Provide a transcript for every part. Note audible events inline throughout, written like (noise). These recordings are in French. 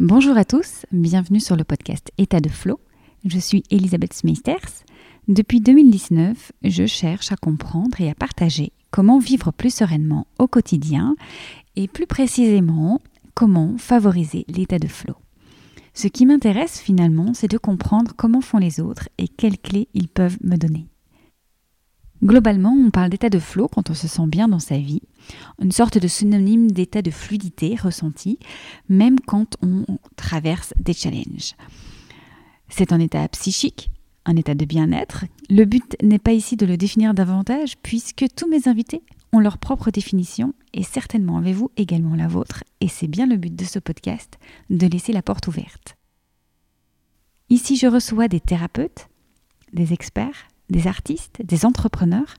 Bonjour à tous, bienvenue sur le podcast État de Flow. Je suis Elisabeth Smeisters. Depuis 2019, je cherche à comprendre et à partager comment vivre plus sereinement au quotidien et plus précisément comment favoriser l'état de flow. Ce qui m'intéresse finalement, c'est de comprendre comment font les autres et quelles clés ils peuvent me donner. Globalement, on parle d'état de flow quand on se sent bien dans sa vie, une sorte de synonyme d'état de fluidité ressenti, même quand on traverse des challenges. C'est un état psychique, un état de bien-être. Le but n'est pas ici de le définir davantage, puisque tous mes invités ont leur propre définition, et certainement avez-vous également la vôtre, et c'est bien le but de ce podcast, de laisser la porte ouverte. Ici, je reçois des thérapeutes, des experts, des artistes, des entrepreneurs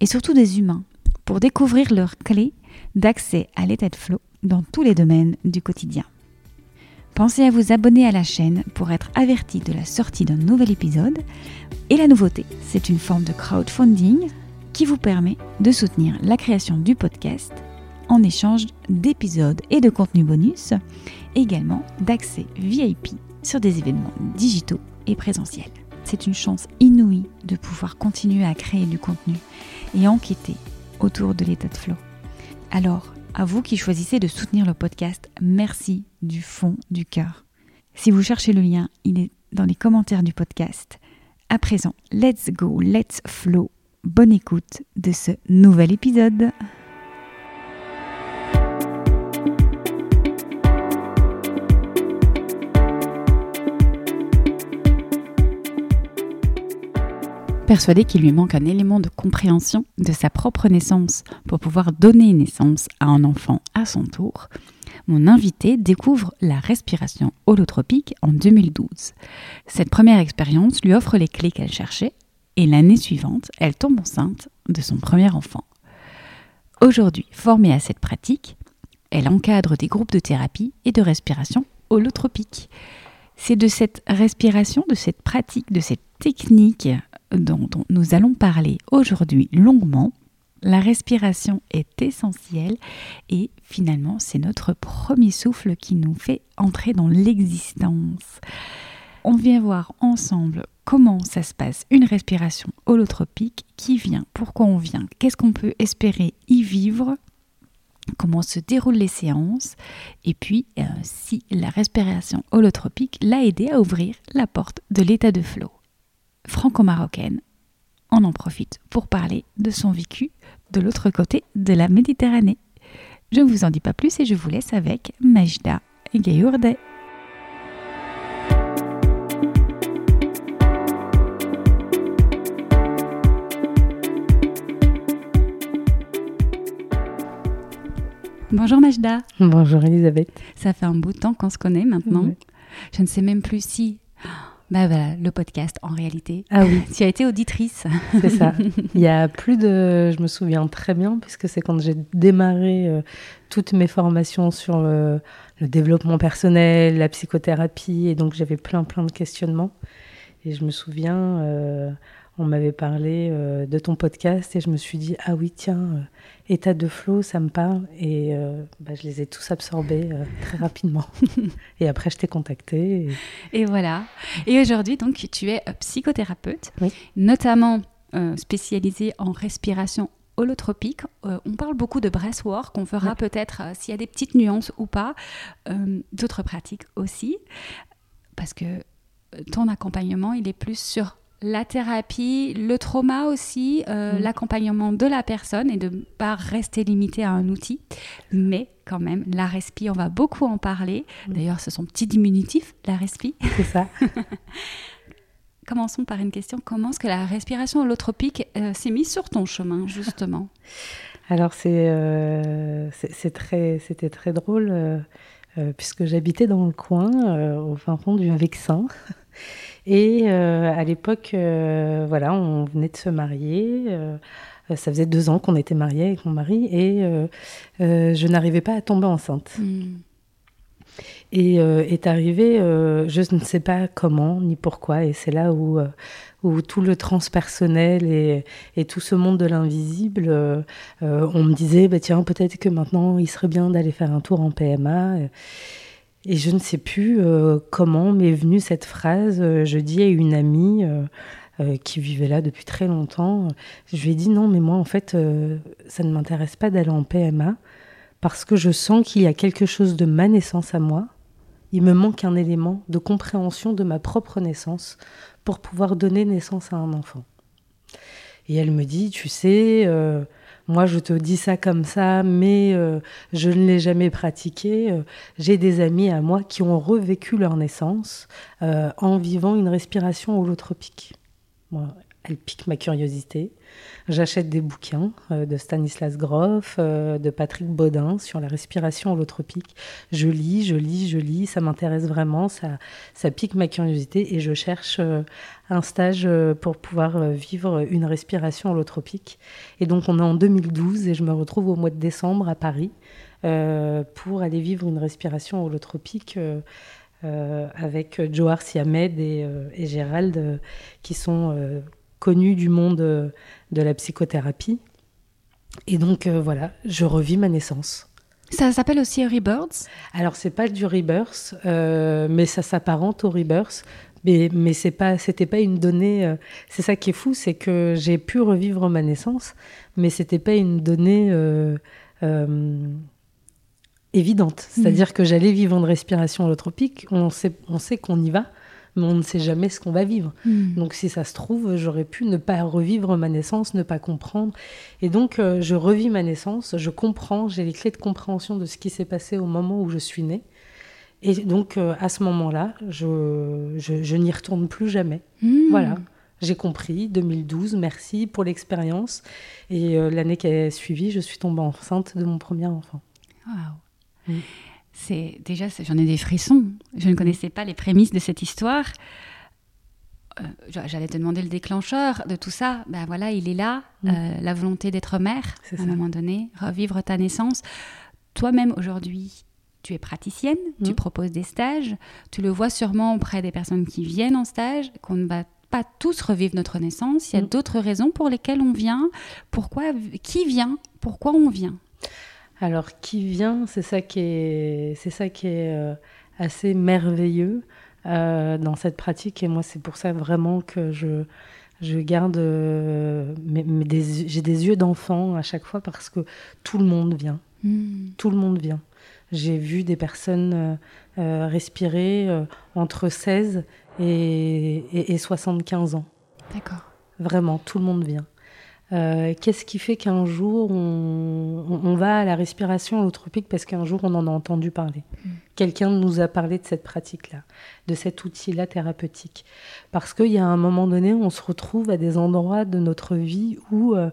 et surtout des humains pour découvrir leurs clés d'accès à l'état de flow dans tous les domaines du quotidien. Pensez à vous abonner à la chaîne pour être averti de la sortie d'un nouvel épisode. Et la nouveauté, c'est une forme de crowdfunding qui vous permet de soutenir la création du podcast en échange d'épisodes et de contenus bonus, également d'accès VIP sur des événements digitaux et présentiels c'est une chance inouïe de pouvoir continuer à créer du contenu et enquêter autour de l'état de flow. Alors, à vous qui choisissez de soutenir le podcast, merci du fond du cœur. Si vous cherchez le lien, il est dans les commentaires du podcast. À présent, let's go, let's flow. Bonne écoute de ce nouvel épisode. Persuadé qu'il lui manque un élément de compréhension de sa propre naissance pour pouvoir donner naissance à un enfant à son tour, mon invité découvre la respiration holotropique en 2012. Cette première expérience lui offre les clés qu'elle cherchait et l'année suivante, elle tombe enceinte de son premier enfant. Aujourd'hui formée à cette pratique, elle encadre des groupes de thérapie et de respiration holotropique. C'est de cette respiration, de cette pratique, de cette technique dont, nous allons parler aujourd'hui longuement. La respiration est essentielle et finalement c'est notre premier souffle qui nous fait entrer dans l'existence. On vient voir ensemble comment ça se passe une respiration holotropique, qui vient, pourquoi on vient, qu'est-ce qu'on peut espérer y vivre, comment se déroulent les séances, et puis euh, si la respiration holotropique l'a aidé à ouvrir la porte de l'état de flow franco-marocaine. On en profite pour parler de son vécu de l'autre côté de la Méditerranée. Je ne vous en dis pas plus et je vous laisse avec Majda Gayourde. Bonjour Majda. Bonjour Elisabeth. Ça fait un bout de temps qu'on se connaît maintenant. Je ne sais même plus si bah voilà, le podcast en réalité. Ah oui. (laughs) tu as été auditrice. C'est ça. (laughs) Il y a plus de. Je me souviens très bien, puisque c'est quand j'ai démarré euh, toutes mes formations sur le, développement personnel, la psychothérapie, et donc j'avais plein, plein de questionnements. Et je me souviens, euh, on m'avait parlé euh, de ton podcast, et je me suis dit, ah oui, tiens état de flow, ça me parle. Et euh, bah, je les ai tous absorbés euh, très rapidement. (laughs) et après, je t'ai contacté. Et... voilà. Et aujourd'hui, donc, tu es euh, psychothérapeute, notamment spécialisée en respiration holotropique. on parle beaucoup de breathwork, on fera peut-être, s'il y a des petites nuances ou pas, d'autres pratiques aussi. Parce que ton accompagnement, il est plus sur la thérapie, le trauma aussi, euh, mm. l'accompagnement de la personne et de ne pas rester limité à un outil. Mais quand même, la respi, on va beaucoup en parler. Mm. D'ailleurs, ce sont petit diminutif, la respi. C'est ça. (laughs) Commençons par une question. Comment est-ce que la respiration holotropique euh, s'est mise sur ton chemin, justement? Alors, euh, c'est, très, c'était très drôle, puisque j'habitais dans le coin, au fin fond du Vexin. Et euh, à l'époque, euh, voilà, on venait de se marier. Euh, ça faisait deux ans qu'on était mariés avec mon mari et je n'arrivais pas à tomber enceinte. Hmm. Et est arrivé, je ne sais pas comment ni pourquoi, et c'est là où, où tout le transpersonnel et, et tout ce monde de l'invisible, on me disait, bah, tiens, peut-être que maintenant il serait bien d'aller faire un tour en PMA. Et je ne sais plus comment m'est venue cette phrase. Je dis à une amie qui vivait là depuis très longtemps, je lui ai dit non, mais moi en fait, ça ne m'intéresse pas d'aller en PMA parce que je sens qu'il y a quelque chose de ma naissance à moi. Il me manque un élément de compréhension de ma propre naissance pour pouvoir donner naissance à un enfant. Et elle me dit, tu sais, euh, moi je te dis ça comme ça, mais euh, je ne l'ai jamais pratiqué. Euh, j'ai des amis à moi qui ont revécu leur naissance en vivant une respiration holotropique. Elle pique ma curiosité. J'achète des bouquins euh, de Stanislas Grof, euh, de Patrick Baudin sur la respiration holotropique. Je lis, je lis, je lis, ça m'intéresse vraiment, ça, pique ma curiosité et je cherche euh, un stage pour pouvoir vivre une respiration holotropique. Et donc on est en 2012 et je me retrouve au mois de décembre à Paris pour aller vivre une respiration holotropique. avec Johar Siamed et, et Gérald, qui sont connus du monde euh, de la psychothérapie. Et donc euh, voilà, je revis ma naissance. Ça s'appelle aussi Rebirth? Alors c'est pas du Rebirth, euh, mais ça s'apparente au Rebirth. Mais, mais c'est pas, c'était pas une donnée. c'est ça qui est fou, c'est que j'ai pu revivre ma naissance, mais c'était pas une donnée évidente. C'est-à-dire mmh. que j'allais vivre une respiration holotropique. On sait, on sait qu'on y va, mais on ne sait jamais ce qu'on va vivre. Hmm. Donc si ça se trouve, j'aurais pu ne pas revivre ma naissance, ne pas comprendre. Et donc euh, je revis ma naissance, je comprends, j'ai les clés de compréhension de ce qui s'est passé au moment où je suis née. Et donc euh, à ce moment-là, je, je, n'y retourne plus jamais. Hmm. Voilà. J'ai compris, 2012, merci pour l'expérience. Et euh, l'année qui a suivi, je suis tombée enceinte de mon premier enfant. Waouh c'est déjà, j'en ai des frissons. Je ne connaissais pas les prémices de cette histoire. Euh, j'allais te demander le déclencheur de tout ça. Ben voilà, il est là, mm. euh, la volonté d'être mère, à un moment donné, revivre ta naissance. Toi-même, aujourd'hui, tu es praticienne, tu mm. proposes des stages, tu le vois sûrement auprès des personnes qui viennent en stage, qu'on ne va pas tous revivre notre naissance. Il y a mm. d'autres raisons pour lesquelles on vient. Pourquoi, qui vient? Pourquoi on vient? Alors, qui vient, c'est ça qui est, c'est ça qui est euh, assez merveilleux euh, dans cette pratique. Et moi, c'est pour ça vraiment que je, je garde, euh, j'ai des yeux d'enfant à chaque fois parce que tout le monde vient. Hmm. Tout le monde vient. J'ai vu des personnes respirer entre 16 et, et 75 ans. D'accord. Vraiment, tout le monde vient. Euh, qu'est-ce qui fait qu'un jour on, va à la respiration holotropique parce qu'un jour on en a entendu parler? Mm. Quelqu'un nous a parlé de cette pratique-là, de cet outil-là thérapeutique. Parce qu'il y a un moment donné, on se retrouve à des endroits de notre vie où euh,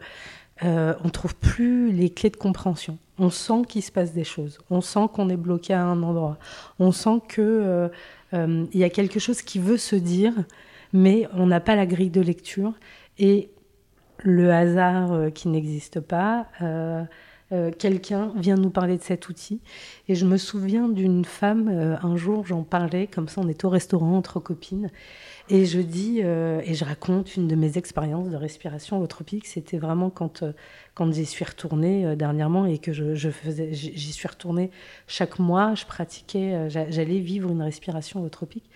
euh, on ne trouve plus les clés de compréhension. On sent qu'il se passe des choses. On sent qu'on est bloqué à un endroit. On sent qu'il y a quelque chose qui veut se dire, mais on n'a pas la grille de lecture. Et le hasard euh, qui n'existe pas. Euh, euh, quelqu'un vient nous parler de cet outil. Et je me souviens d'une femme, un jour j'en parlais, comme ça on est au restaurant entre copines, et je dis, et je raconte une de mes expériences de respiration holotropique, c'était vraiment quand, quand j'y suis retournée dernièrement et que je, faisais, j'y suis retournée chaque mois, je pratiquais, j'allais vivre une respiration holotropique.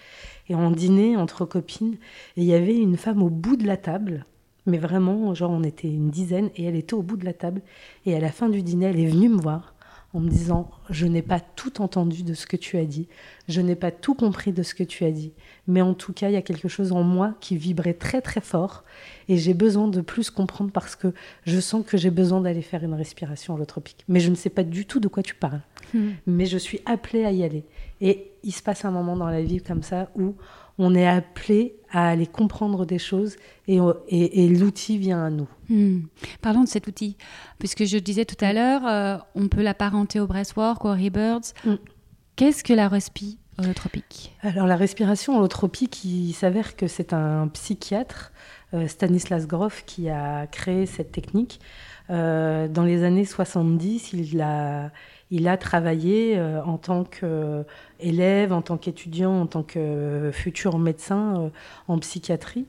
Et on dînait entre copines, et il y avait une femme au bout de la table, mais vraiment, genre, on était une dizaine et elle était au bout de la table. Et à la fin du dîner, elle est venue me voir en me disant Je n'ai pas tout entendu de ce que tu as dit, je n'ai pas tout compris de ce que tu as dit, mais en tout cas, il y a quelque chose en moi qui vibrait très très fort et j'ai besoin de plus comprendre parce que je sens que j'ai besoin d'aller faire une respiration holotropique. Mais je ne sais pas du tout de quoi tu parles, hmm. mais je suis appelée à y aller. Et il se passe un moment dans la vie comme ça où on est appelé à aller comprendre des choses et, et, l'outil vient à nous. Hmm. Parlons de cet outil, puisque je disais tout à l'heure, euh, on peut l'apparenter au breathwork, au rebirds. Hmm. Qu'est-ce que la respiration holotropique Alors la respiration holotropique, il s'avère que c'est un psychiatre, euh, Stanislas Grof, qui a créé cette technique. Euh, dans les années 70, il a il a travaillé euh, en tant qu'élève, en tant qu'étudiant, en tant que futur médecin euh, en psychiatrie.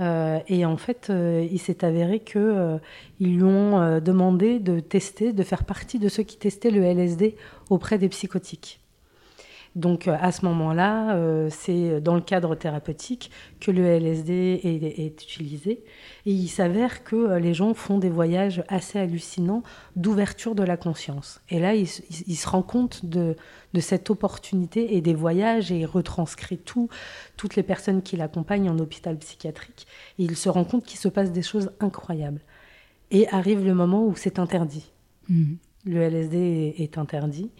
Euh, et en fait, il s'est avéré qu'ils lui ont demandé de tester, de faire partie de ceux qui testaient le LSD auprès des psychotiques. Donc à ce moment-là, c'est dans le cadre thérapeutique que le LSD est, utilisé. Et il s'avère que les gens font des voyages assez hallucinants d'ouverture de la conscience. Et là, il, se rend compte de, de, cette opportunité et des voyages et il retranscrit tout, toutes les personnes qui l'accompagnent en hôpital psychiatrique. Et il se rend compte qu'il se passe des choses incroyables. Et arrive le moment où c'est interdit. Mmh. Le LSD est, interdit.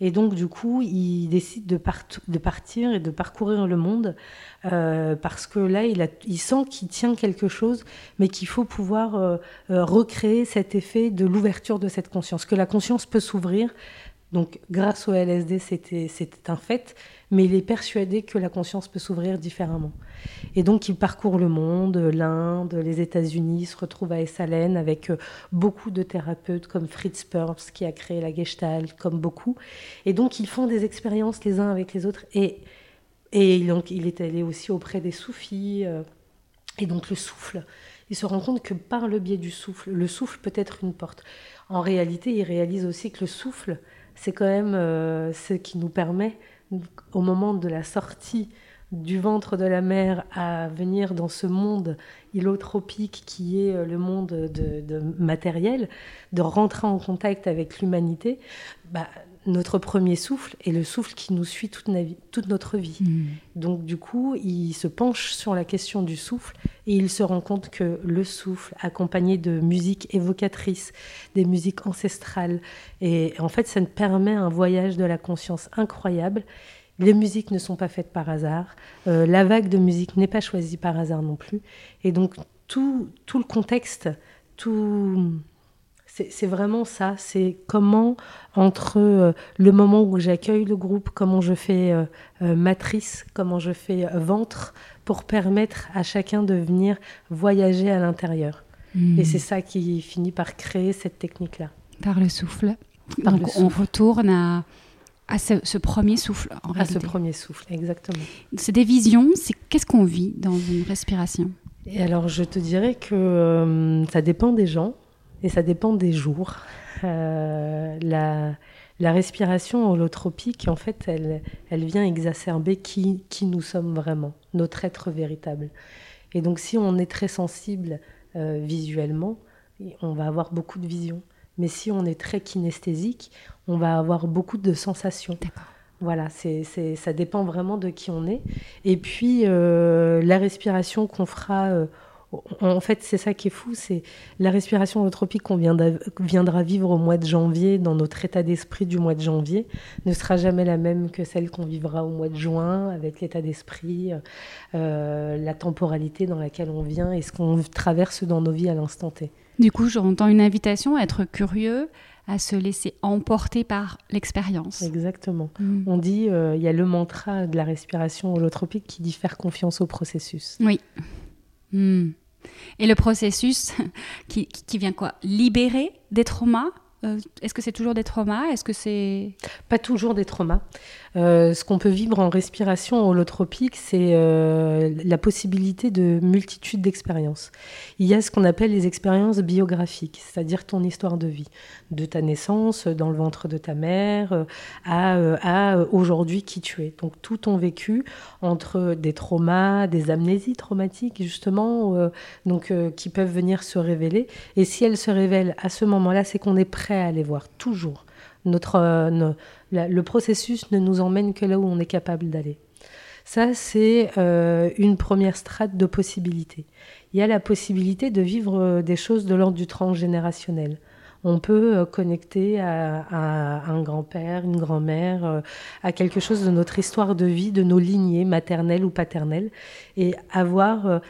Et donc, du coup, il décide de, partir et de parcourir le monde euh, parce que là, il sent qu'il tient quelque chose, mais qu'il faut pouvoir euh, euh, recréer cet effet de l'ouverture de cette conscience, que la conscience peut s'ouvrir. Donc, grâce au LSD, c'était un fait, mais il est persuadé que la conscience peut s'ouvrir différemment. Et donc il parcourt le monde, l'Inde, les États-Unis, se retrouve à Esalen avec euh, beaucoup de thérapeutes comme Fritz Perls qui a créé la Gestalt, comme beaucoup. Et donc ils font des expériences les uns avec les autres. Et, donc, il est allé aussi auprès des soufis. Euh, et donc le souffle, il se rend compte que par le biais du souffle, le souffle peut être une porte. En réalité, il réalise aussi que le souffle, c'est quand même euh, ce qui nous permet au moment de la sortie du ventre de la mer à venir dans ce monde ilotropique qui est euh, le monde de, matériel, de rentrer en contact avec l'humanité, bah, notre premier souffle est le souffle qui nous suit toute, toute notre vie. Hmm. Donc du coup, il se penche sur la question du souffle et il se rend compte que le souffle, accompagné de musique évocatrice, des musiques ancestrales, et en fait, ça nous permet un voyage de la conscience incroyable. Les musiques ne sont pas faites par hasard. Euh, la vague de musique n'est pas choisie par hasard non plus. Et donc tout, tout le contexte, tout c'est vraiment ça, c'est comment, entre euh, le moment où j'accueille le groupe, comment je fais euh, euh, matrice, comment je fais ventre, pour permettre à chacun de venir voyager à l'intérieur. Hmm. Et c'est ça qui finit par créer cette technique-là. Par le souffle. Donc on retourne à, à ce, premier souffle, en À ce premier souffle, exactement. C'est des visions, c'est qu'est-ce qu'on vit dans une respiration? Et alors, je te dirais que ça dépend des gens et ça dépend des jours. Euh, la, la, respiration holotropique, en fait, elle, elle vient exacerber qui, qui nous sommes vraiment, notre être véritable. Et donc, si on est très sensible euh, visuellement, on va avoir beaucoup de visions. Mais si on est très kinesthésique, on va avoir beaucoup de sensations. Voilà, c'est, ça dépend vraiment de qui on est. Et puis, euh, la respiration qu'on fera en fait, c'est ça qui est fou, c'est la respiration holotropique qu'on viendra vivre au mois de janvier, dans notre état d'esprit du mois de janvier, ne sera jamais la même que celle qu'on vivra au mois de juin, avec l'état d'esprit, euh, la temporalité dans laquelle on vient et ce qu'on traverse dans nos vies à l'instant T. Du coup, j'entends une invitation à être curieux, à se laisser emporter par l'expérience. Exactement. Mm. On dit, euh, il y a le mantra de la respiration holotropique qui dit faire confiance au processus. Oui. Mm. Et le processus (laughs) qui, vient quoi? Libérer des traumas euh, Est-ce que c'est toujours des traumas? Est-ce que c'est pas toujours des traumas euh, ce qu'on peut vivre en respiration holotropique, c'est euh, la possibilité de multitude d'expériences. Il y a ce qu'on appelle les expériences biographiques, c'est-à-dire ton histoire de vie, de ta naissance dans le ventre de ta mère à, à aujourd'hui qui tu es. Donc tout ton vécu entre des traumas, des amnésies traumatiques justement, donc qui peuvent venir se révéler. Et si elles se révèlent à ce moment-là, c'est qu'on est prêt à les voir toujours. Notre, le processus ne nous emmène que là où on est capable d'aller. Ça, c'est euh, une première strate de possibilités. Il y a la possibilité de vivre euh, des choses de l'ordre du transgénérationnel. On peut euh, connecter à, un grand-père, une grand-mère, à quelque chose de notre histoire de vie, de nos lignées maternelles ou paternelles, et avoir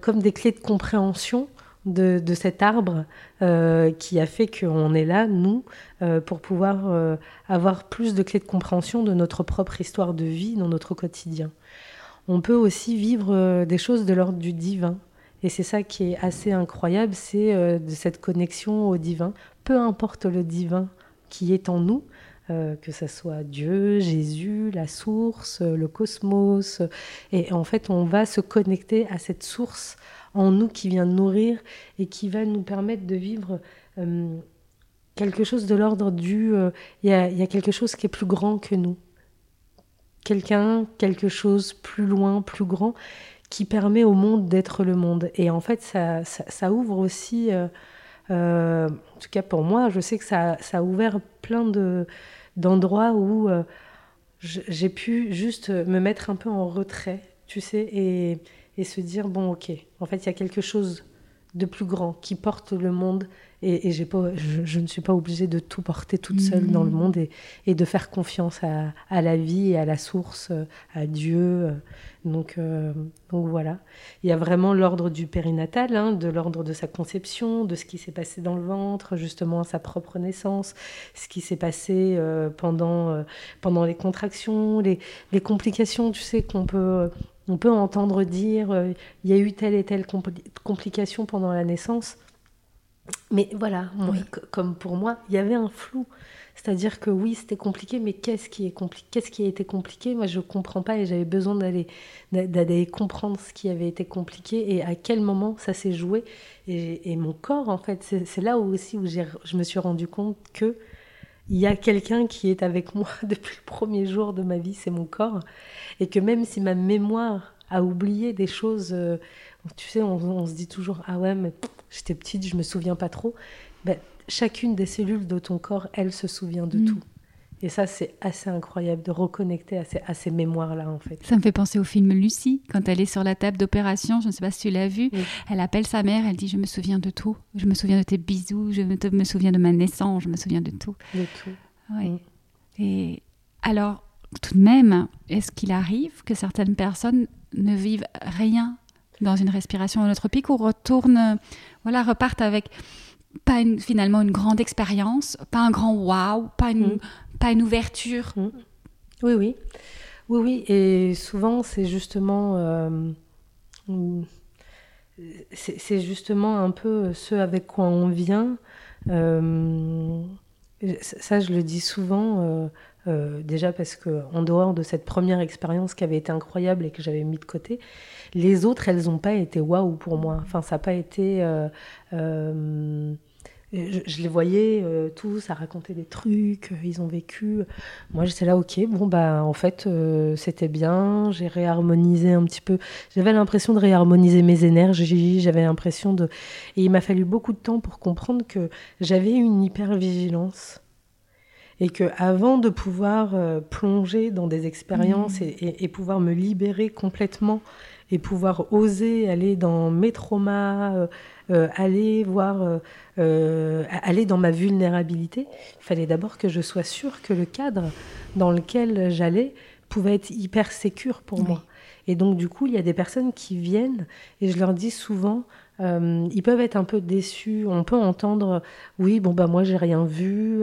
comme des clés de compréhension de, cet arbre euh, qui a fait qu'on est là, nous, euh, pour pouvoir euh, avoir plus de clés de compréhension de notre propre histoire de vie dans notre quotidien. On peut aussi vivre des choses de l'ordre du divin. Et c'est ça qui est assez incroyable, c'est de cette connexion au divin. Peu importe le divin qui est en nous, que ce soit Dieu, Jésus, la source, le cosmos. Et en fait, on va se connecter à cette source en nous qui vient nourrir et qui va nous permettre de vivre euh, quelque chose de l'ordre du... Euh, il y, a, quelque chose qui est plus grand que nous. quelqu'un, quelque chose plus loin, plus grand, qui permet au monde d'être le monde. Et en fait, ça, ça, ouvre aussi, euh, en tout cas pour moi, je sais que ça, ça a ouvert plein de, d'endroits où j'ai pu juste me mettre un peu en retrait, tu sais, et, et se dire, bon, ok, en fait, il y a quelque chose de plus grand qui porte le monde et, j'ai pas, je, ne suis pas obligée de tout porter toute seule dans le mmh. monde et, et de faire confiance à, à, la vie et à la source, à Dieu. Donc, euh, donc voilà. Il y a vraiment l'ordre du périnatal, hein, de l'ordre de sa conception, de ce qui s'est passé dans le ventre, justement à sa propre naissance, ce qui s'est passé euh, pendant, euh, pendant les contractions, les, les complications, tu sais, qu'on peut on peut entendre dire euh, il y a eu telle et telle complication pendant la naissance. Mais voilà, comme pour moi, il y avait un flou. C'est-à-dire que oui, c'était compliqué, mais qu'est-ce qui, est qu'est-ce qui a été compliqué? Moi, je ne comprends pas et j'avais besoin d'aller, d'aller comprendre ce qui avait été compliqué et à quel moment ça s'est joué. Et, mon corps, en fait, c'est, là aussi où je me suis rendu compte que il y a quelqu'un qui est avec (laughs) moi depuis le premier jour de ma vie, c'est mon corps. Et que même si ma mémoire a oublié des choses, euh, tu sais, on, se dit toujours, ah ouais, mais j'étais petite, je me souviens pas trop. Ben, chacune des cellules de ton corps, elle se souvient de mm. tout. Et ça, c'est assez incroyable de reconnecter à ces, à ces mémoires-là, en fait. Ça me fait penser au film Lucie, quand elle est sur la table d'opération, je ne sais pas si tu l'as vu, elle appelle sa mère, elle dit Je me souviens de tout. Je me souviens de tes bisous, je me, souviens de ma naissance, je me souviens de tout. De tout. Oui. Et alors, tout de même, est-ce qu'il arrive que certaines personnes ne vivent rien dans une respiration holotropique ou retournent, voilà, repartent avec pas finalement une grande expérience, pas un grand wow, pas une, mm pas une ouverture. Mm. Oui, oui. Oui, oui. Et souvent, c'est justement. Euh, c'est justement un peu ce avec quoi on vient. Euh, ça, je le dis souvent, euh, déjà parce que en dehors de cette première expérience qui avait été incroyable et que j'avais mis de côté, les autres, elles n'ont pas été waouh pour moi. Enfin, ça n'a pas été je, les voyais euh, tous à raconter des trucs, euh, ils ont vécu. Moi, j'étais là, ok, bon, bah, en fait, euh, c'était bien, j'ai réharmonisé un petit peu. J'avais l'impression de réharmoniser mes énergies, j'avais l'impression de. Et il m'a fallu beaucoup de temps pour comprendre que j'avais une hypervigilance. Et que avant de pouvoir plonger dans des expériences mmh. et, et, pouvoir me libérer complètement et pouvoir oser aller dans mes traumas, euh, aller voir, euh, euh, aller dans ma vulnérabilité, il fallait d'abord que je sois sûre que le cadre dans lequel j'allais pouvait être hyper sécure pour moi. Et donc, du coup, il y a des personnes qui viennent et je leur dis souvent, ils peuvent être un peu déçus. On peut entendre, oui, bon, bah, moi, j'ai rien vu.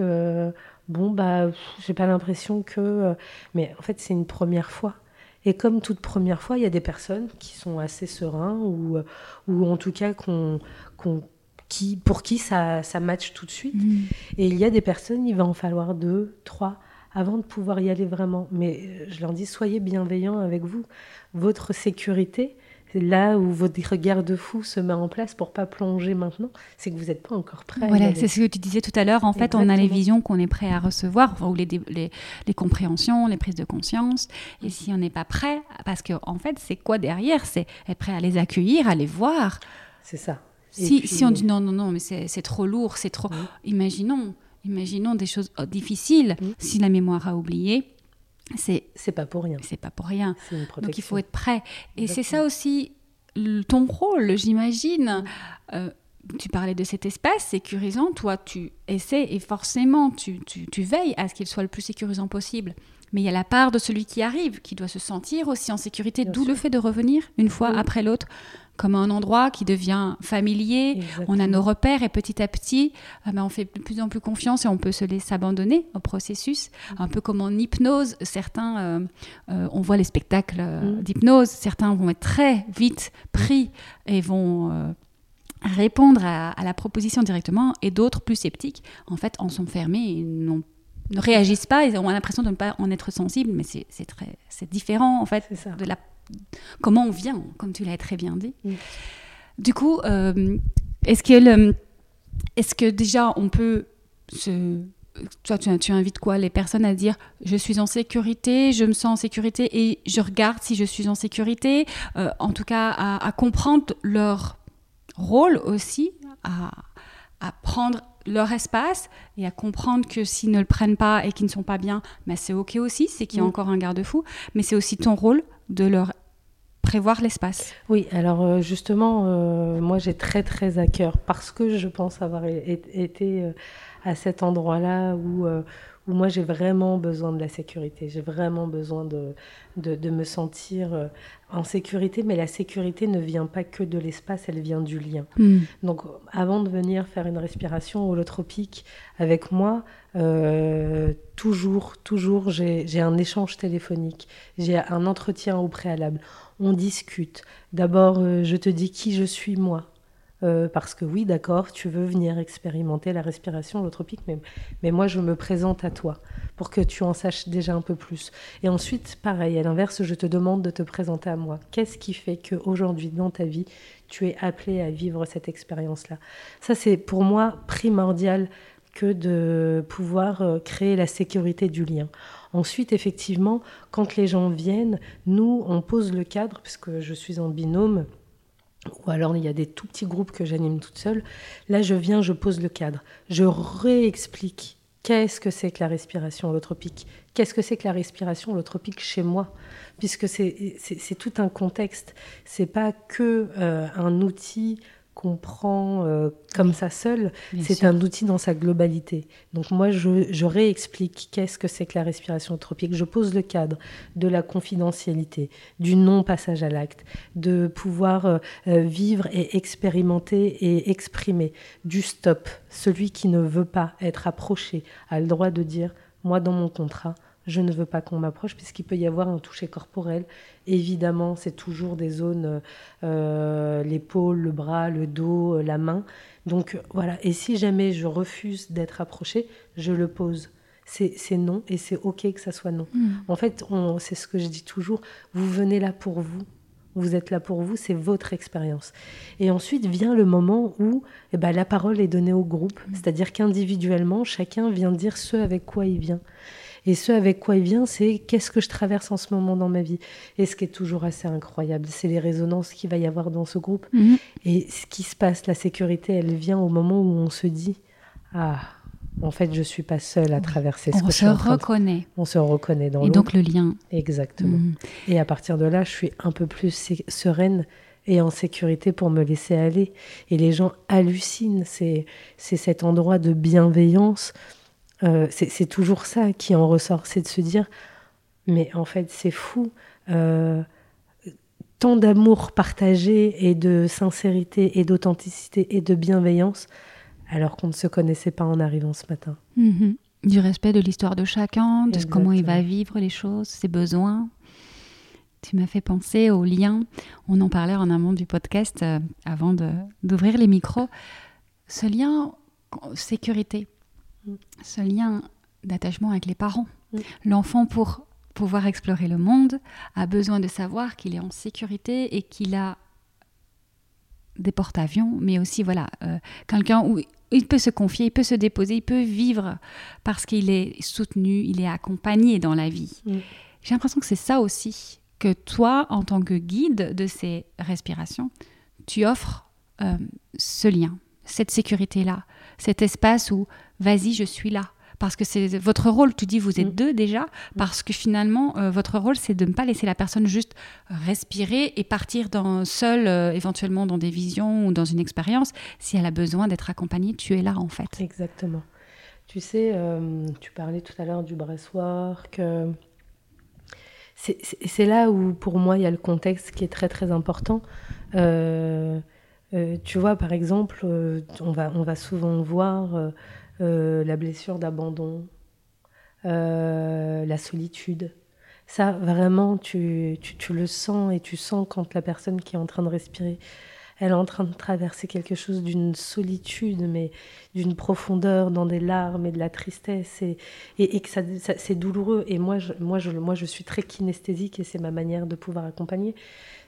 bon, bah, j'ai pas l'impression que. Mais en fait, c'est une première fois. Et comme toute première fois, il y a des personnes qui sont assez sereins ou, ou en tout cas qui, pour qui ça, ça match tout de suite. Mm. Et il y a des personnes, il va en falloir deux, trois avant de pouvoir y aller vraiment. Mais euh, je leur dis, soyez bienveillants avec vous. Votre sécurité, là où votre regard de fou se met en place pour pas plonger maintenant, c'est que vous n'êtes pas encore prêt. Voilà, c'est ce que tu disais tout à l'heure. En fait, on a les visions qu'on est prêt à recevoir, ou les, les, les, compréhensions, les prises de conscience. Et si on n'est pas prêt, parce que en fait, c'est quoi derrière? C'est être prêt à les accueillir, à les voir. C'est ça. Si, si, on dit non, non, non, mais c'est trop lourd, c'est trop. Imaginons, imaginons des choses oh, difficiles. Si la mémoire a oublié, c'est pas pour rien. C'est pas pour rien. Donc il faut être prêt. Et c'est ça aussi ton rôle, j'imagine. Euh, tu parlais de cet espace sécurisant, toi tu essaies et forcément tu, tu, veilles à ce qu'il soit le plus sécurisant possible. Mais il y a la part de celui qui arrive qui doit se sentir aussi en sécurité, d'où le fait de revenir une fois après l'autre comme un endroit qui devient familier, on a nos repères et petit à petit, ah ben, on fait de plus en plus confiance et on peut se laisser abandonner au processus. Mm. Un peu comme en hypnose, certains, euh, euh, on voit les spectacles euh, mm. d'hypnose, certains vont être très vite pris et vont répondre à, la proposition directement et d'autres plus sceptiques, en fait, en sont fermés et ne réagissent pas et ont l'impression de ne pas en être sensibles, mais c'est très c'est différent en fait de la comment on vient, comme tu l'as très bien dit. Du coup, euh, est-ce que, est que déjà on peut se toi, tu, tu, invites quoi Les personnes à dire je suis en sécurité, je me sens en sécurité et je regarde si je suis en sécurité. Euh, en tout cas, à, comprendre leur rôle aussi, à, à, prendre leur espace et à comprendre que s'ils ne le prennent pas et qu'ils ne sont pas bien, mais c'est ok aussi, c'est qu'il y a encore un garde-fou, mais c'est aussi ton rôle de leur prévoir l'espace. Oui, alors euh, justement, euh, moi j'ai très très à cœur parce que je pense avoir été euh, à cet endroit-là où, où moi j'ai vraiment besoin de la sécurité, j'ai vraiment besoin de, de, me sentir en sécurité, mais la sécurité ne vient pas que de l'espace, elle vient du lien. Hmm. Donc avant de venir faire une respiration holotropique avec moi, toujours, toujours j'ai un échange téléphonique, j'ai un entretien au préalable on discute. D'abord, euh, je te dis qui je suis moi. Euh, parce que oui, d'accord, tu veux venir expérimenter la respiration holotropique, mais, mais moi, je me présente à toi pour que tu en saches déjà un peu plus. Et ensuite, pareil, à l'inverse, je te demande de te présenter à moi. Qu'est-ce qui fait qu'aujourd'hui, dans ta vie, tu es appelé à vivre cette expérience-là? Ça, c'est pour moi primordial que de pouvoir euh, créer la sécurité du lien. Ensuite, effectivement, quand les gens viennent, nous, on pose le cadre, puisque je suis en binôme, ou alors il y a des tout petits groupes que j'anime toute seule. Là, je viens, je pose le cadre. Je réexplique qu'est-ce que c'est que la respiration holotropique, qu'est-ce que c'est que la respiration holotropique chez moi, puisque c'est tout un contexte. C'est pas que euh, un outil qu'on prend euh, comme ça seul, c'est un outil dans sa globalité. Donc moi, je, réexplique qu'est-ce que c'est que la respiration tropique. Je pose le cadre de la confidentialité, du non-passage à l'acte, de pouvoir euh, euh, vivre et expérimenter et exprimer, du stop. Celui qui ne veut pas être approché a le droit de dire, moi dans mon contrat, je ne veux pas qu'on m'approche, puisqu'il peut y avoir un toucher corporel. Évidemment, c'est toujours des zones, euh, l'épaule, le bras, le dos, euh, la main. Donc voilà, et si jamais je refuse d'être approché, je le pose. C'est non, et c'est OK que ça soit non. Hmm. En fait, c'est ce que je dis toujours, vous venez là pour vous. Vous êtes là pour vous, c'est votre expérience. Et ensuite vient le moment où eh ben, la parole est donnée au groupe, hmm. c'est-à-dire qu'individuellement, chacun vient dire ce avec quoi il vient. Et ce avec quoi il vient, c'est qu'est-ce que je traverse en ce moment dans ma vie. Et ce qui est toujours assez incroyable, c'est les résonances qu'il va y avoir dans ce groupe. Mhm. Et ce qui se passe, la sécurité, elle vient au moment où on se dit Ah, en fait, je suis pas seule à traverser ce on se reconnaît. On se reconnaît dans Et donc le lien. Exactement. Mhm. Et à partir de là, je suis un peu plus sereine et en sécurité pour me laisser aller. Et les gens hallucinent. C'est cet endroit de bienveillance euh, c'est toujours ça qui en ressort, c'est de se dire, mais en fait c'est fou, euh, tant d'amour partagé et de sincérité et d'authenticité et de bienveillance, alors qu'on ne se connaissait pas en arrivant ce matin. Mhm. Du respect de l'histoire de chacun, de comment il va vivre les choses, ses besoins. Tu m'as fait penser au lien, on en parlait en amont du podcast euh, avant d'ouvrir les micros, ce lien sécurité ce lien d'attachement avec les parents. Mm. L'enfant, pour pouvoir explorer le monde, a besoin de savoir qu'il est en sécurité et qu'il a des porte-avions, mais aussi voilà euh, quelqu'un où il peut se confier, il peut se déposer, il peut vivre parce qu'il est soutenu, il est accompagné dans la vie. Mm. J'ai l'impression que c'est ça aussi que toi, en tant que guide de ces respirations, tu offres euh, ce lien, cette sécurité-là, cet espace où vas-y, je suis là. Parce que c'est votre rôle, tu dis vous êtes mm. deux déjà, mm. parce que finalement, euh, votre rôle, c'est de ne pas laisser la personne juste respirer et partir dans, seule, euh, éventuellement dans des visions ou dans une expérience. Si elle a besoin d'être accompagnée, tu es là en fait. Exactement. Tu sais, euh, tu parlais tout à l'heure du breastwork. c'est là où, pour moi, il y a le contexte qui est très très important. tu vois, par exemple, on, va, on va souvent voir la blessure d'abandon, euh, la solitude. Ça, vraiment, tu, tu, le sens et tu sens quand la personne qui est en train de respirer, elle est en train de traverser quelque chose d'une solitude, mais d'une profondeur dans des larmes et de la tristesse, et, et, que c'est douloureux. Et moi je, moi, je, moi, je suis très kinesthésique et c'est ma manière de pouvoir accompagner.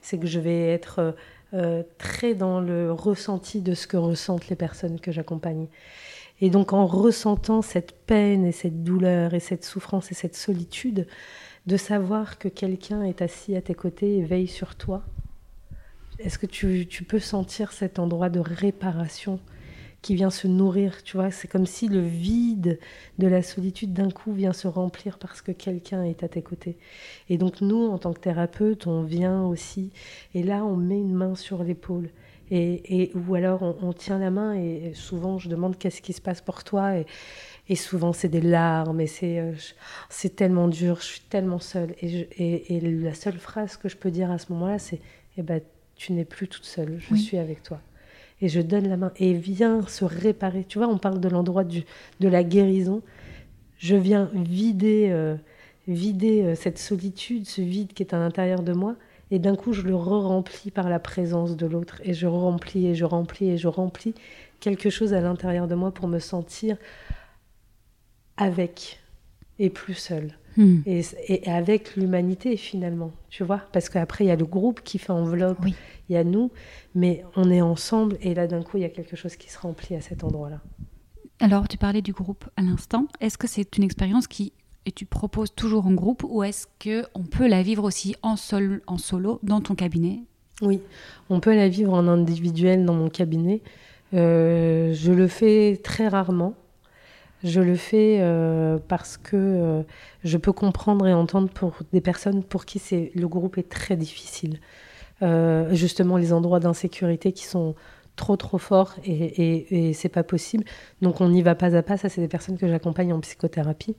C'est que je vais être euh, très dans le ressenti de ce que ressentent les personnes que j'accompagne. Et donc en ressentant cette peine et cette douleur et cette souffrance et cette solitude, de savoir que quelqu'un est assis à tes côtés et veille sur toi, est-ce que tu, peux sentir cet endroit de réparation qui vient se nourrir, tu vois? C'est comme si le vide de la solitude d'un coup vient se remplir parce que quelqu'un est à tes côtés. Et donc nous, en tant que thérapeute, on vient aussi, et là, on met une main sur l'épaule. Et, ou alors on, tient la main et souvent je demande qu'est-ce qui se passe pour toi et, et souvent c'est des larmes et c'est euh, c'est tellement dur, je suis tellement seule et, et, la seule phrase que je peux dire à ce moment-là c'est eh ben tu n'es plus toute seule, je suis avec toi et je donne la main et viens se réparer. Tu vois, on parle de l'endroit de la guérison. Je viens vider, euh, vider euh, cette solitude, ce vide qui est à l'intérieur de moi. Et d'un coup, je le re-remplis par la présence de l'autre. Et je remplis et je remplis et je remplis quelque chose à l'intérieur de moi pour me sentir avec et plus seul. Hmm. Et, avec l'humanité finalement, tu vois, parce qu'après il y a le groupe qui fait enveloppe, il y a nous, mais on est ensemble et là d'un coup il y a quelque chose qui se remplit à cet endroit-là. Alors tu parlais du groupe à l'instant, est-ce que c'est une expérience qui tu proposes toujours en groupe ou est-ce que on peut la vivre aussi en, sol, en solo dans ton cabinet? Oui, on peut la vivre en individuel dans mon cabinet. Euh, je le fais très rarement je le fais euh, parce que euh, je peux comprendre et entendre pour des personnes pour qui le groupe est très difficile. Justement, les endroits d'insécurité qui sont trop trop forts et, et, et c'est pas possible. Donc on y va pas à pas. Ça, c'est des personnes que j'accompagne en psychothérapie.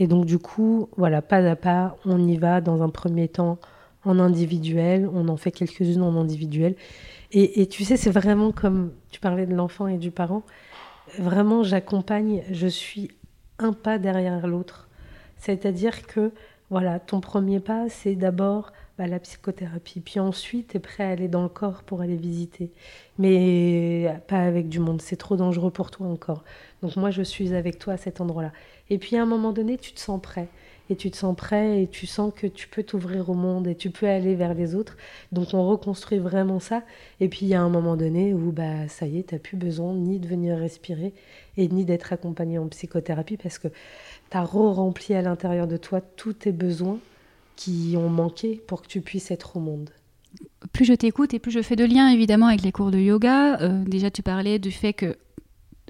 Et donc du coup, voilà, pas à pas, on y va dans un premier temps en individuel. On en fait quelques-unes en individuel. Et, tu sais, c'est vraiment comme tu parlais de l'enfant et du parent vraiment, j'accompagne, je suis un pas derrière l'autre. C'est-à-dire que, voilà, ton premier pas, c'est d'abord bah, la psychothérapie. Puis ensuite, tu es prêt à aller dans le corps pour aller visiter. Mais pas avec du monde, c'est trop dangereux pour toi encore. Donc moi, je suis avec toi à cet endroit-là. Et puis à un moment donné, tu te sens prêt et tu te sens prêt et tu sens que tu peux t'ouvrir au monde et tu peux aller vers les autres. Donc on reconstruit vraiment ça. Et puis il y a un moment donné où bah ça y est, tu n'as plus besoin ni de venir respirer et ni d'être accompagné en psychothérapie parce que tu as re-rempli à l'intérieur de toi tous tes besoins qui ont manqué pour que tu puisses être au monde plus je t'écoute et plus je fais de liens évidemment avec les cours de yoga. Euh, déjà, tu parlais du fait que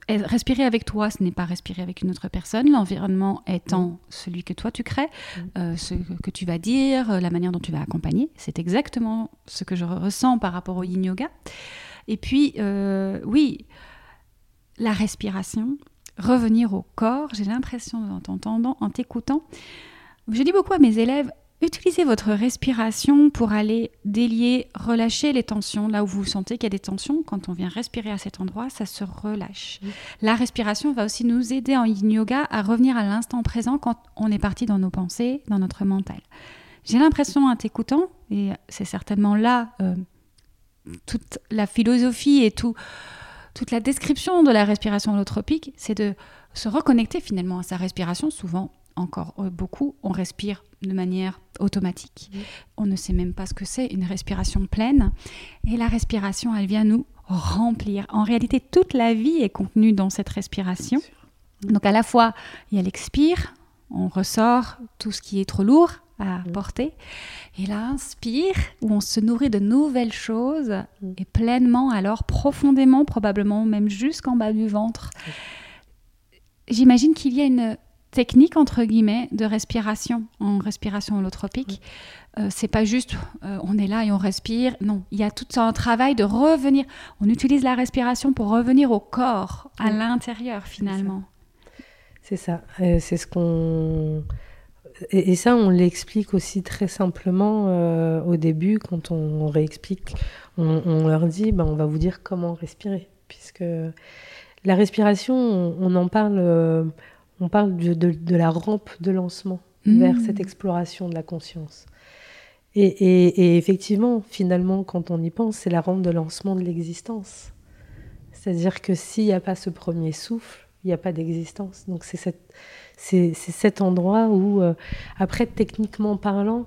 respirer avec toi, ce n'est pas respirer avec une autre personne, l'environnement étant mm. celui que toi tu crées, mm. euh, ce que tu vas dire, euh, la manière dont tu vas accompagner. C'est exactement ce que je ressens par rapport au yin yoga. Et puis, euh, oui, la respiration, revenir au corps, j'ai l'impression en t'entendant, en t'écoutant, je dis beaucoup à mes élèves, Utilisez votre respiration pour aller délier, relâcher les tensions. Là où vous sentez qu'il y a des tensions, quand on vient respirer à cet endroit, ça se relâche. La respiration va aussi nous aider en yin yoga à revenir à l'instant présent quand on est parti dans nos pensées, dans notre mental. J'ai l'impression en t'écoutant, et c'est certainement là euh, toute la philosophie et tout, toute la description de la respiration holotropique, c'est de se reconnecter finalement à sa respiration. Souvent, encore euh, beaucoup, on respire de manière automatique. On ne sait même pas ce que c'est une respiration pleine. Et la respiration, elle vient nous remplir. En réalité, toute la vie est contenue dans cette respiration. Donc à la fois, il y a l'expire, on ressort tout ce qui est trop lourd à porter. Et l'inspire, où on se nourrit de nouvelles choses, et pleinement, alors profondément, probablement même jusqu'en bas du ventre. J'imagine qu'il y a une technique entre guillemets de respiration en respiration holotropique. Euh, c'est pas juste euh, on est là et on respire. Non, il y a tout un travail de revenir. On utilise la respiration pour revenir au corps, à l'intérieur finalement. C'est ça. Euh, c'est ce qu'on. Et, ça, on l'explique aussi très simplement au début quand on, réexplique. On, leur dit, ben, on va vous dire comment respirer, puisque la respiration, on en parle on parle de, la rampe de lancement vers mmh. cette exploration de la conscience. Et, effectivement, finalement, quand on y pense, c'est la rampe de lancement de l'existence. C'est-à-dire que s'il n'y a pas ce premier souffle, il n'y a pas d'existence. Donc c'est cet endroit où, euh, après, techniquement parlant,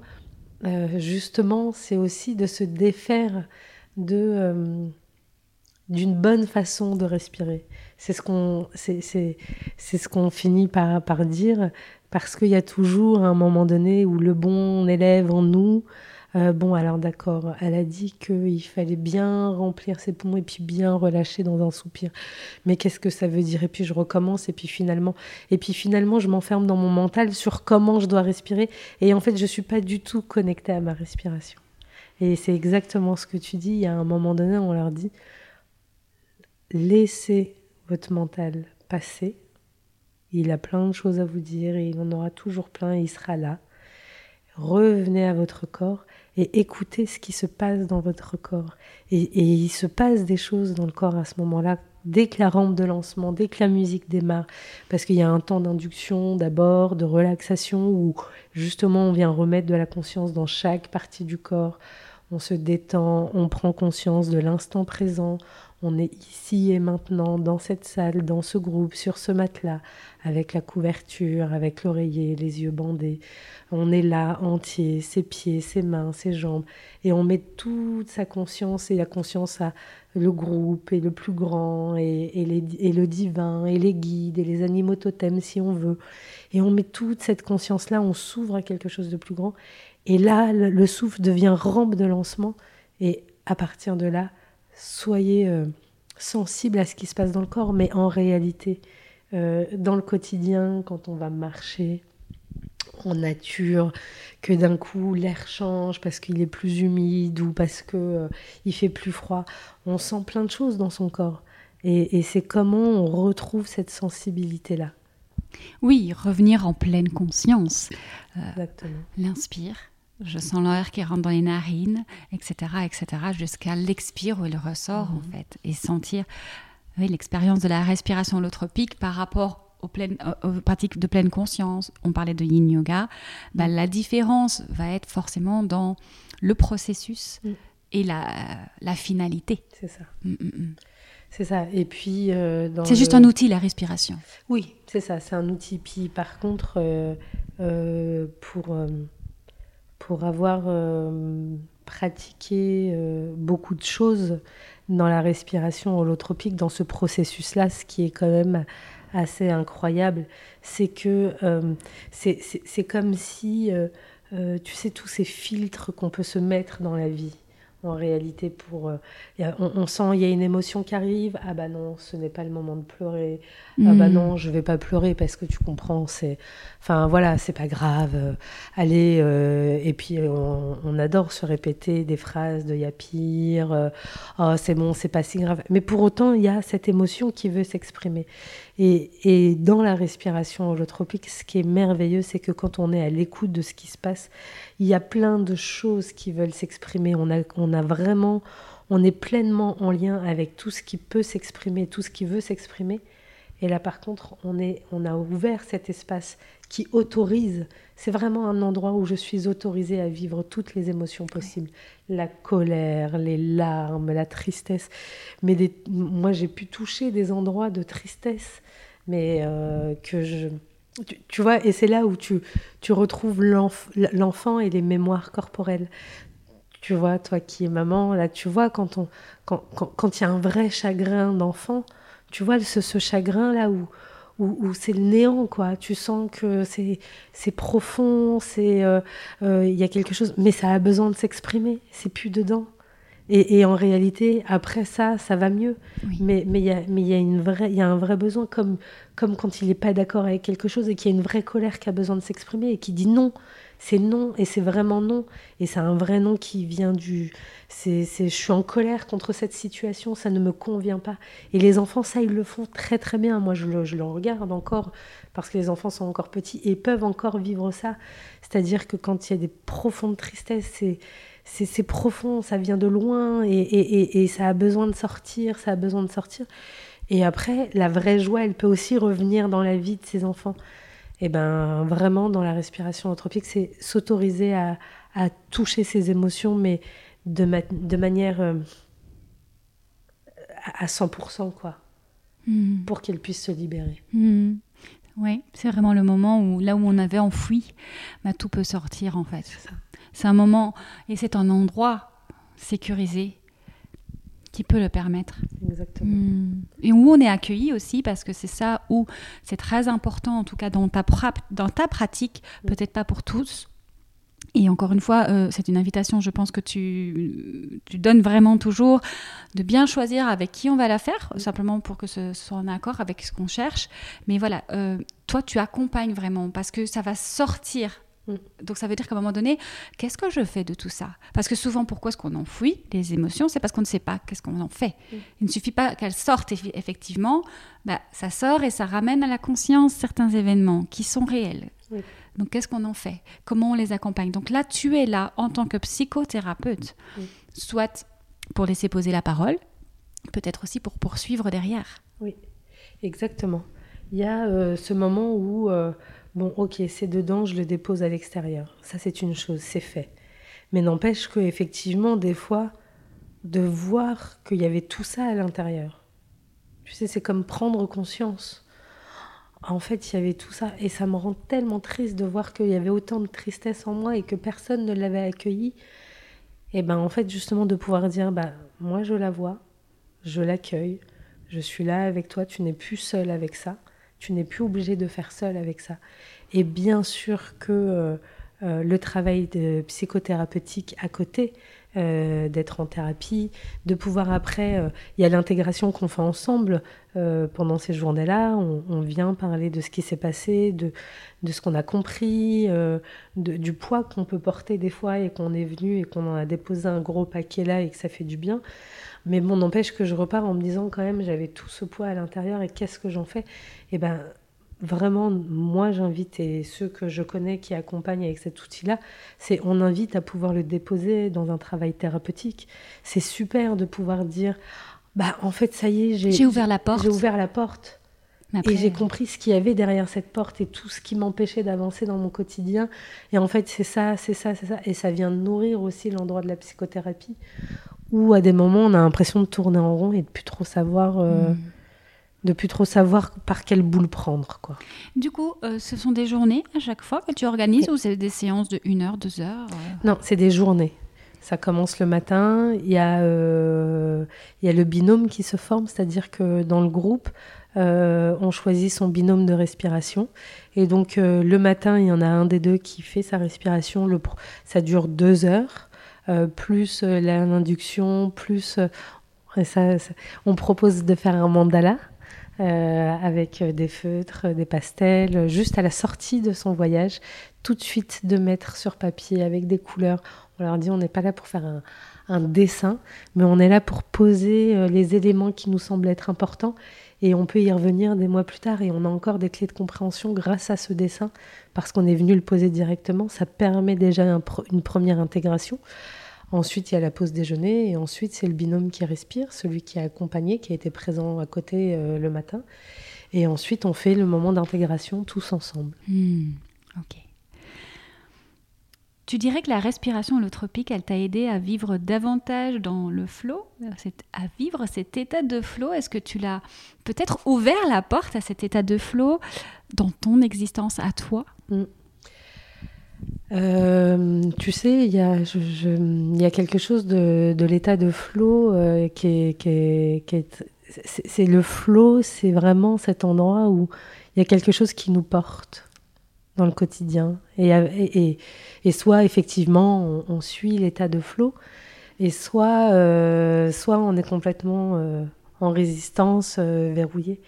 euh, justement, c'est aussi de se défaire de, euh, d'une bonne façon de respirer. C'est ce qu'on c'est, ce qu'on finit par, par dire, parce qu'il y a toujours un moment donné où le bon élève en nous euh, bon, alors d'accord, elle a dit qu'il fallait bien remplir ses poumons et puis bien relâcher dans un soupir. Mais qu'est-ce que ça veut dire? Et puis je recommence et puis finalement, et puis finalement, je m'enferme dans mon mental sur comment je dois respirer. Et en fait, je suis pas du tout connectée à ma respiration. Et c'est exactement ce que tu dis. Il y a un moment donné, on leur dit laissez votre mental passer. Il a plein de choses à vous dire et il en aura toujours plein et il sera là. Revenez à votre corps et écoutez ce qui se passe dans votre corps. Et, il se passe des choses dans le corps à ce moment-là, dès que la rampe de lancement, dès que la musique démarre, parce qu'il y a un temps d'induction d'abord, de relaxation, où justement on vient remettre de la conscience dans chaque partie du corps. On se détend, on prend conscience de l'instant présent, on est ici et maintenant, dans cette salle, dans ce groupe, sur ce matelas, avec la couverture, avec l'oreiller, les yeux bandés. On est là, entier, ses pieds, ses mains, ses jambes, et on met toute sa conscience et la conscience à le groupe et le plus grand et, et le divin et les guides et les animaux totems si on veut. Et on met toute cette conscience-là, on s'ouvre à quelque chose de plus grand. Et là, le souffle devient rampe de lancement. Et à partir de là, soyez euh, sensible à ce qui se passe dans le corps, mais en réalité, euh, dans le quotidien, quand on va marcher en nature, que d'un coup l'air change parce qu'il est plus humide ou parce que euh, il fait plus froid, on sent plein de choses dans son corps. Et, et c'est comment on retrouve cette sensibilité-là. Oui, revenir en pleine conscience. L'inspire, je sens l'air qui rentre dans les narines, etc., etc., jusqu'à l'expire où il ressort, en mhm. fait, et sentir l'expérience de la respiration holotropique par rapport aux, pleines, aux, pratiques de pleine conscience. On parlait de yin yoga. Bah, la différence va être forcément dans le processus mm. et la, la finalité. C'est ça. Mm, mm, c'est ça. Et puis. Euh, c'est juste un outil, la respiration. Oui, c'est ça. C'est un outil. Puis par contre, euh, euh, pour pour avoir euh, pratiqué euh, beaucoup de choses dans la respiration holotropique, dans ce processus-là, ce qui est quand même assez incroyable, c'est que euh, c'est comme si, tu sais, tous ces filtres qu'on peut se mettre dans la vie en réalité pour euh, on, sent il y a une émotion qui arrive. Ah bah non ce n'est pas le moment de pleurer. Ah bah hmm. non je vais pas pleurer parce que tu comprends c'est enfin voilà c'est pas grave. Euh, allez euh, et puis on, adore se répéter des phrases de y a pire oh c'est bon c'est pas si grave. Mais pour autant il y a cette émotion qui veut s'exprimer et, dans la respiration holotropique ce qui est merveilleux c'est que quand on est à l'écoute de ce qui se passe il y a plein de choses qui veulent s'exprimer. On a, on a vraiment, on est pleinement en lien avec tout ce qui peut s'exprimer, tout ce qui veut s'exprimer. Et là, par contre, on, est, on a ouvert cet espace qui autorise. C'est vraiment un endroit où je suis autorisée à vivre toutes les émotions possibles. La colère, les larmes, la tristesse. Mais des, moi, j'ai pu toucher des endroits de tristesse, mais euh, que je tu, vois, et c'est là où tu, tu retrouves l'enfant et les mémoires corporelles. Tu vois, toi qui es maman, là, tu vois, quand il quand, quand, y a un vrai chagrin d'enfant, tu vois ce, ce chagrin-là où, où, c'est le néant, quoi. Tu sens que c'est profond, c'est euh, euh, il y a quelque chose, mais ça a besoin de s'exprimer, c'est plus dedans. Et, en réalité, après ça, ça va mieux. Mais il y, a, y, a une vraie, y a un vrai besoin, comme, comme quand il n'est pas d'accord avec quelque chose et qu'il y a une vraie colère qui a besoin de s'exprimer et qui dit non. C'est non et c'est vraiment non. Et c'est un vrai non qui vient du. C'est, je suis en colère contre cette situation, ça ne me convient pas. Et les enfants, ça, ils le font très très bien. Moi, je le, regarde encore parce que les enfants sont encore petits et peuvent encore vivre ça. C'est-à-dire que quand il y a des profondes tristesses, c'est c'est profond, ça vient de loin et, ça a besoin de sortir, ça a besoin de sortir. Et après, la vraie joie, elle peut aussi revenir dans la vie de ses enfants. Et ben vraiment, dans la respiration anthropique, c'est s'autoriser à, toucher ses émotions, mais de, de manière euh, à 100%, quoi, hmm. pour qu'elles puissent se libérer. Hmm. Oui, c'est vraiment le moment où là où on avait enfoui, bah, tout peut sortir en fait. C'est un moment et c'est un endroit sécurisé qui peut le permettre. Exactement. Hmm. Et où on est accueilli aussi, parce que c'est ça où c'est très important, en tout cas dans ta, dans ta pratique, mm. peut-être pas pour tous. Et encore une fois, euh, c'est une invitation, je pense que tu, tu, donnes vraiment toujours de bien choisir avec qui on va la faire, mm. simplement pour que ce, soit en accord avec ce qu'on cherche. Mais voilà, euh, toi, tu accompagnes vraiment, parce que ça va sortir Mm. Donc ça veut dire qu'à un moment donné, qu'est-ce que je fais de tout ça? Parce que souvent, pourquoi est-ce qu'on enfouit les émotions? C'est parce qu'on ne sait pas qu'est-ce qu'on en fait. Mm. Il ne suffit pas qu'elles sortent effectivement, bah, ça sort et ça ramène à la conscience certains événements qui sont réels. Donc qu'est-ce qu'on en fait? Comment on les accompagne? Donc là, tu es là en tant que psychothérapeute, mm. soit pour laisser poser la parole, peut-être aussi pour poursuivre derrière. Oui, exactement. Il y a euh, ce moment où... Euh, Bon, ok, c'est dedans, je le dépose à l'extérieur. Ça, c'est une chose, c'est fait. Mais n'empêche que effectivement, des fois, de voir qu'il y avait tout ça à l'intérieur. Tu sais, c'est comme prendre conscience. En fait, il y avait tout ça. Et ça me rend tellement triste de voir qu'il y avait autant de tristesse en moi et que personne ne l'avait accueilli. Et ben, en fait, justement, de pouvoir dire, bah, moi, je la vois, je l'accueille, je suis là avec toi, tu n'es plus seule avec ça. Tu n'es plus obligé de faire seul avec ça. Et bien sûr que euh, euh, le travail de psychothérapeutique à côté, euh, d'être en thérapie, de pouvoir après, il y a l'intégration qu'on fait ensemble pendant ces journées-là, on, vient parler de ce qui s'est passé, de, de ce qu'on a compris, du poids qu'on peut porter des fois et qu'on est venu et qu'on en a déposé un gros paquet là et que ça fait du bien. Mais bon, n'empêche que je repars en me disant quand même, j'avais tout ce poids à l'intérieur et qu'est-ce que j'en fais? Et eh ben vraiment, moi j'invite, et ceux que je connais qui accompagnent avec cet outil-là, c'est on invite à pouvoir le déposer dans un travail thérapeutique. C'est super de pouvoir dire, bah en fait ça y est, j'ai ouvert la porte. J'ai ouvert la porte. Et j'ai compris ce qu'il y avait derrière cette porte et tout ce qui m'empêchait d'avancer dans mon quotidien. Et en fait, c'est ça, c'est ça, c'est ça. Et ça vient nourrir aussi l'endroit de la psychothérapie où à des moments on a l'impression de tourner en rond et de plus trop savoir euh, hmm. de plus trop savoir par quelle boule prendre quoi. Du coup, euh, ce sont des journées à chaque fois que tu organises ou c'est des séances de 1 heure, 2 heures euh? Non, c'est des journées. Ça commence le matin, il y, a, il y a le binôme qui se forme, c'est-à-dire que dans le groupe, on choisit son binôme de respiration. Et donc le matin, il y en a un des deux qui fait sa respiration. Le, ça dure deux heures. Euh, plus euh, l'induction, plus euh, ça, on propose de faire un mandala. avec des feutres, des pastels, juste à la sortie de son voyage, tout de suite de mettre sur papier avec des couleurs. On leur dit on n'est pas là pour faire un, un, dessin, mais on est là pour poser les éléments qui nous semblent être importants et on peut y revenir des mois plus tard et on a encore des clés de compréhension grâce à ce dessin parce qu'on est venu le poser directement. Ça permet déjà une première intégration. Ensuite, il y a la pause déjeuner et ensuite, c'est le binôme qui respire, celui qui a accompagné, qui a été présent à côté euh, le matin. Et ensuite, on fait le moment d'intégration tous ensemble. Hmm. Tu dirais que la respiration holotropique, elle t'a aidé à vivre davantage dans le flow, à vivre cet état de flow? Est-ce que tu l'as peut-être ouvert la porte à cet état de flow dans ton existence à toi? Mm. euh, tu sais, il y, a, quelque chose de, l'état de flow euh, qui est. c'est le flow, c'est vraiment cet endroit où il y a quelque chose qui nous porte dans le quotidien. Et, et, et soit effectivement on, suit l'état de flot, et soit, euh, soit on est complètement euh, en résistance, euh, verrouillé.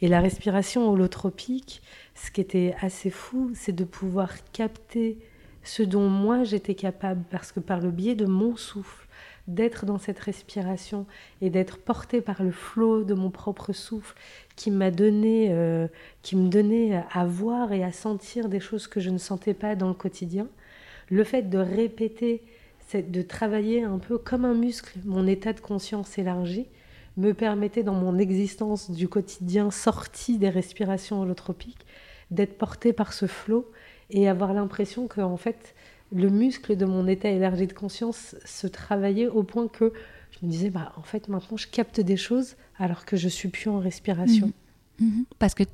Et la respiration holotropique, ce qui était assez fou, c'est de pouvoir capter ce dont moi j'étais capable, parce que par le biais de mon souffle, d'être dans cette respiration et d'être porté par le flot de mon propre souffle qui m'a donné, euh, qui me donnait à voir et à sentir des choses que je ne sentais pas dans le quotidien. Le fait de répéter, de travailler un peu comme un muscle, mon état de conscience élargi, me permettait dans mon existence du quotidien sorti des respirations holotropiques d'être porté par ce flot et avoir l'impression que en fait le muscle de mon état élargi de conscience se travaillait au point que je me disais bah en fait maintenant je capte des choses alors que je suis plus en respiration. Mmh. Mhm. Parce que,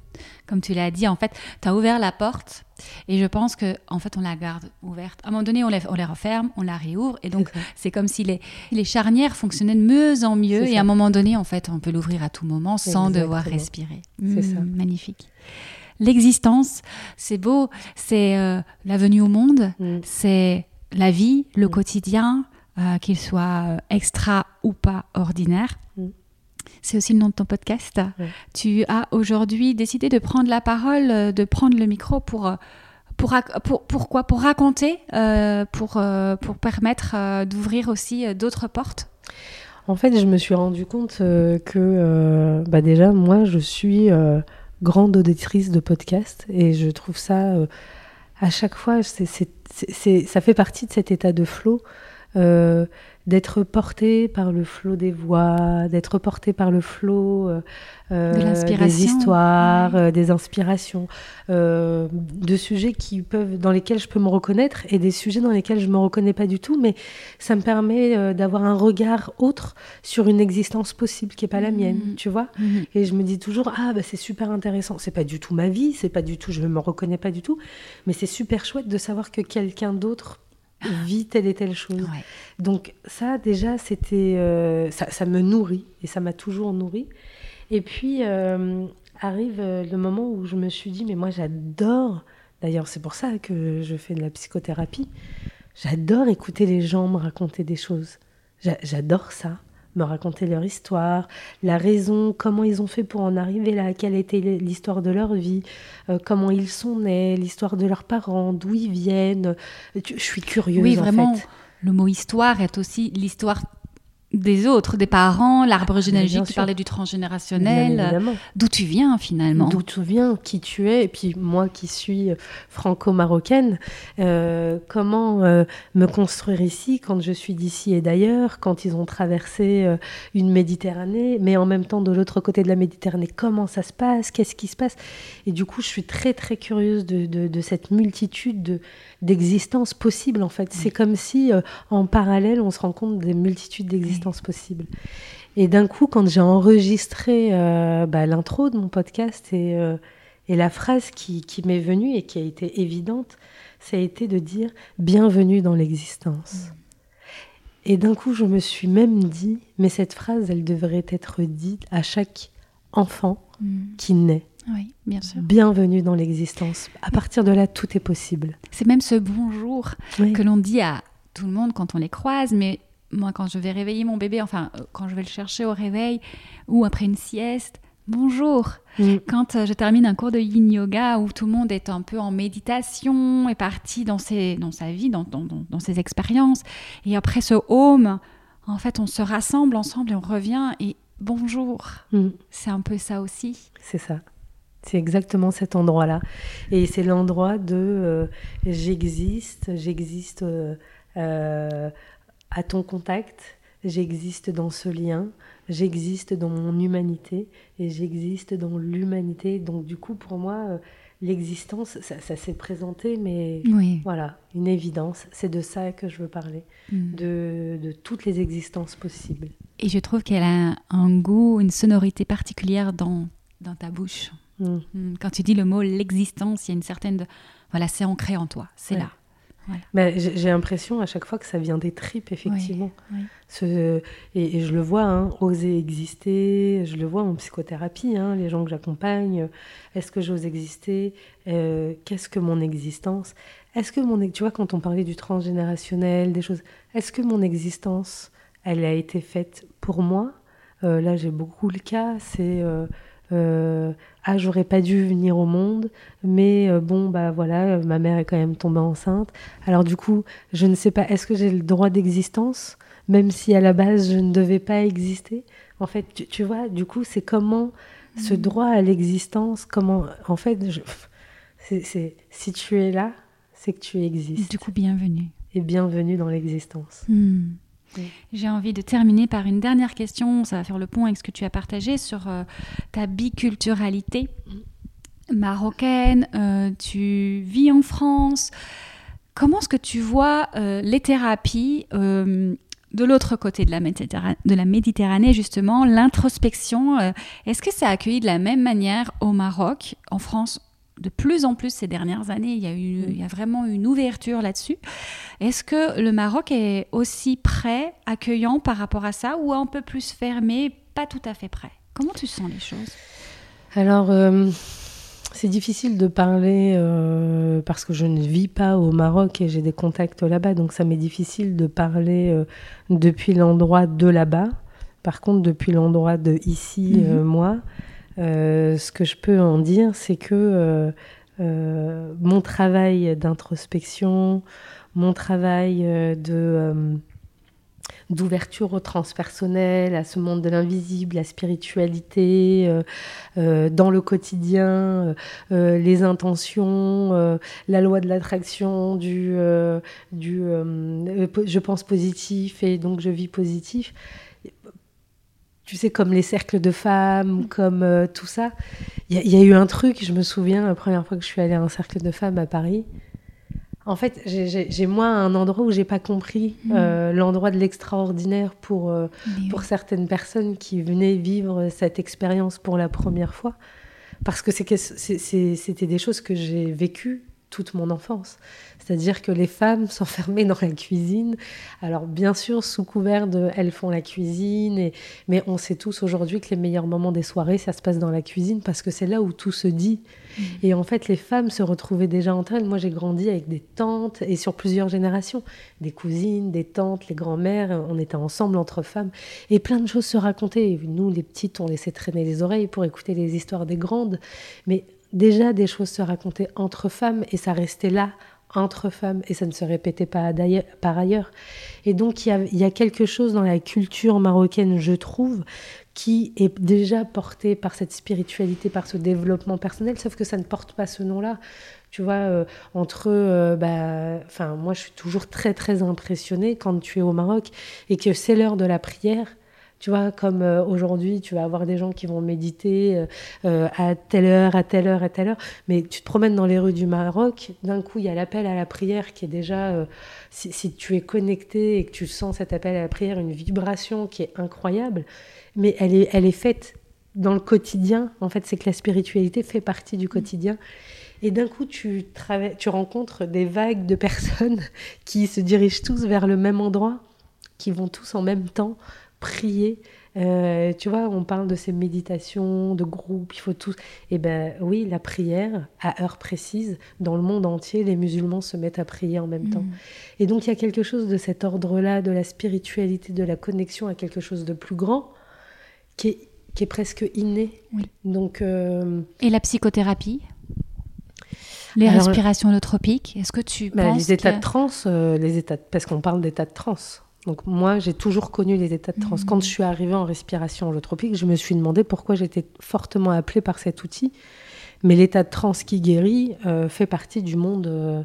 comme tu l'as dit, en fait, tu as ouvert la porte et je pense que en fait, on la garde ouverte. À un moment donné, on, les, on les referme, on la réouvre et donc c'est comme si les, les, charnières fonctionnaient de mieux en mieux et à un moment donné, en fait, on peut l'ouvrir à tout moment sans devoir respirer. C'est ça. Hmm, magnifique. L'existence, c'est beau, c'est euh, la venue au monde, mm. c'est la vie, le mm. quotidien, euh, qu'il soit euh, extra ou pas ordinaire. Mm. C'est aussi le nom de ton podcast. Tu as aujourd'hui décidé de prendre la parole, de prendre le micro pour, pour, pour pourquoi Pour raconter, pour, pour permettre d'ouvrir aussi d'autres portes? En fait, je me suis rendu compte que bah déjà, moi, je suis grande auditrice de podcast et je trouve ça à chaque fois, ça fait partie de cet état de flow euh, d'être porté par le flot des voix, d'être porté par le flot euh, euh, des histoires, des inspirations, de sujets qui peuvent, dans lesquels je peux me reconnaître et des sujets dans lesquels je me reconnais pas du tout, mais ça me permet d'avoir un regard autre sur une existence possible qui est pas la mienne, mmh. tu vois? Mmh. Et je me dis toujours ah bah c'est super intéressant. C'est pas du tout ma vie, c'est pas du tout, je me reconnais pas du tout, mais c'est super chouette de savoir que quelqu'un d'autre vit telle et telle chose. Donc ça, déjà, c'était, euh, ça, me nourrit et ça m'a toujours nourri. Et puis euh, arrive euh, le moment où je me suis dit, mais moi j'adore, d'ailleurs c'est pour ça que je fais de la psychothérapie, j'adore écouter les gens me raconter des choses. J'adore ça me raconter leur histoire, la raison, comment ils ont fait pour en arriver là, quelle était l'histoire de leur vie, euh, comment ils sont nés, l'histoire de leurs parents, d'où ils viennent. Je suis curieuse. Oui, vraiment. Le mot histoire est aussi l'histoire des autres, des parents, l'arbre ah, généalogique, tu parlais du transgénérationnel, d'où tu viens finalement. D'où tu viens, qui tu es, et puis moi qui suis franco-marocaine, euh, comment euh, me construire ici quand je suis d'ici et d'ailleurs, quand ils ont traversé euh, une Méditerranée, mais en même temps de l'autre côté de la Méditerranée, comment ça se passe, qu'est-ce qui se passe? Et du coup, je suis très très curieuse de, de cette multitude de, d'existence possible en fait. C'est comme si euh, en parallèle on se rend compte des multitudes d'existences possibles. Et d'un coup, quand j'ai enregistré euh, bah, l'intro de mon podcast et, euh, et la phrase qui, qui m'est venue et qui a été évidente, ça a été de dire bienvenue dans l'existence. Et d'un coup, je me suis même dit, mais cette phrase, elle devrait être dite à chaque enfant mm. qui naît. Oui, bien sûr. Bienvenue dans l'existence. À partir de là, tout est possible. C'est même ce bonjour que l'on dit à tout le monde quand on les croise, mais moi, quand je vais réveiller mon bébé, enfin, euh, quand je vais le chercher au réveil ou après une sieste, bonjour. Mm. Quand euh, je termine un cours de yin yoga où tout le monde est un peu en méditation, est parti dans, ses, dans sa vie, dans, dans, dans ses expériences, et après ce home, en fait, on se rassemble ensemble et on revient et bonjour. Mm. C'est un peu ça aussi. C'est ça. C'est exactement cet endroit-là. Et c'est l'endroit de euh, j'existe, j'existe euh, euh, à ton contact, j'existe dans ce lien, j'existe dans mon humanité et j'existe dans l'humanité. Donc du coup, pour moi, l'existence, ça, s'est présenté, mais voilà, une évidence. C'est de ça que je veux parler, mm. de, de, toutes les existences possibles. Et je trouve qu'elle a un goût, une sonorité particulière dans, dans ta bouche. Mm. Mm. Quand tu dis le mot l'existence, il y a une certaine. Voilà, c'est ancré en toi, c'est là. j'ai l'impression à chaque fois que ça vient des tripes, effectivement. Ce, et, je le vois, hein, oser exister, je le vois en psychothérapie, hein, les gens que j'accompagne, est-ce que j'ose exister euh, Qu'est-ce que mon existence? Est-ce que mon... Tu vois, quand on parlait du transgénérationnel, des choses, est-ce que mon existence, elle a été faite pour moi? Euh, Là, j'ai beaucoup le cas, c'est... Euh, euh, ah j'aurais pas dû venir au monde mais euh, bon bah voilà ma mère est quand même tombée enceinte. Alors du coup je ne sais pas est-ce que j'ai le droit d'existence même si à la base je ne devais pas exister? En fait tu, vois du coup c'est comment ce mmh. droit à l'existence comment en fait c'est si tu es là c'est que tu existes. Du coup bienvenue. Et bienvenue dans l'existence. Mmh. J'ai envie de terminer par une dernière question, ça va faire le pont avec ce que tu as partagé sur euh, ta biculturalité. Marocaine, euh, tu vis en France. Comment est-ce que tu vois euh, les thérapies de l'autre côté de la, Méditerranée, de la Méditerranée justement, l'introspection, est-ce que a accueilli de la même manière au Maroc En France, de plus en plus ces dernières années, il y a, eu, il y a vraiment une ouverture là-dessus. Est-ce que le Maroc est aussi prêt, accueillant par rapport à ça, ou un peu plus fermé, pas tout à fait prêt? Comment tu sens les choses? Alors, euh, c'est difficile de parler euh, parce que je ne vis pas au Maroc et j'ai des contacts là-bas, donc ça m'est difficile de parler euh, depuis l'endroit de là-bas. Par contre, depuis l'endroit de ici, mhm. moi, ce que je peux en dire, c'est que mon travail d'introspection, mon travail de d'ouverture au transpersonnel, à ce monde de l'invisible, la spiritualité, euh, euh, dans le quotidien, euh, les intentions, la loi de l'attraction, du, du je pense positif et donc je vis positif. Tu sais, comme les cercles de femmes, comme tout ça. Il y, y, a eu un truc, je me souviens, la première fois que je suis allée à un cercle de femmes à Paris, en fait, j'ai moi un endroit où j'ai pas compris mm. euh, l'endroit de l'extraordinaire pour, euh, pour certaines personnes qui venaient vivre cette expérience pour la première fois. Parce que c'était des choses que j'ai vécues toute mon enfance. C'est-à-dire que les femmes (laughs) s'enfermaient dans la cuisine. Alors bien sûr, sous couvert de elles font la cuisine, et, mais on sait tous aujourd'hui que les meilleurs moments des soirées, ça se passe dans la cuisine parce que c'est là où tout se dit. Mm. Et en fait, les femmes se retrouvaient déjà entre elles. Moi, j'ai grandi avec des tantes et sur plusieurs générations, des cousines, des tantes, les grands-mères. On était ensemble entre femmes et plein de choses se racontaient. Nous, les petites, on laissait traîner les oreilles pour écouter les histoires des grandes, mais déjà des choses se racontaient entre femmes et ça restait là entre femmes et ça ne se répétait pas par ailleurs. Et donc il y, a, quelque chose dans la culture marocaine, je trouve, qui est déjà porté par cette spiritualité, par ce développement personnel, sauf que ça ne porte pas ce nom-là. Tu vois, euh, entre, euh, bah, enfin, moi je suis toujours très très impressionnée quand tu es au Maroc et que c'est l'heure de la prière tu vois, comme euh, aujourd'hui, tu vas avoir des gens qui vont méditer euh, euh, à telle heure, à telle heure, à telle heure. Mais tu te promènes dans les rues du Maroc, d'un coup, il y a l'appel à la prière qui est déjà, si, tu es connecté et que tu sens cet appel à la prière, une vibration qui est incroyable, mais elle est, elle est faite dans le quotidien. En fait, c'est que la spiritualité fait partie du quotidien. Et d'un coup, tu, tu rencontres des vagues de personnes (laughs) qui se dirigent tous vers le même endroit, qui vont tous en même temps prier. Euh, tu vois, on parle de ces méditations, de groupe, il faut tous. Eh ben oui, la prière, à heure précise, dans le monde entier, les musulmans se mettent à prier en même temps. Mm. Et donc il y a quelque chose de cet ordre-là, de la spiritualité, de la connexion à quelque chose de plus grand, qui est, qui est presque inné. Donc, euh, Et la psychothérapie? Les respirations holotropiques, est-ce que tu bah, les états de transe, euh, les états, parce qu'on parle d'état de transe. Donc moi, j'ai toujours connu les états de transe. Quand mhm. je suis arrivée en respiration holotropique, je me suis demandé pourquoi j'étais fortement appelée par cet outil. Mais l'état de transe qui guérit euh, fait partie du monde euh,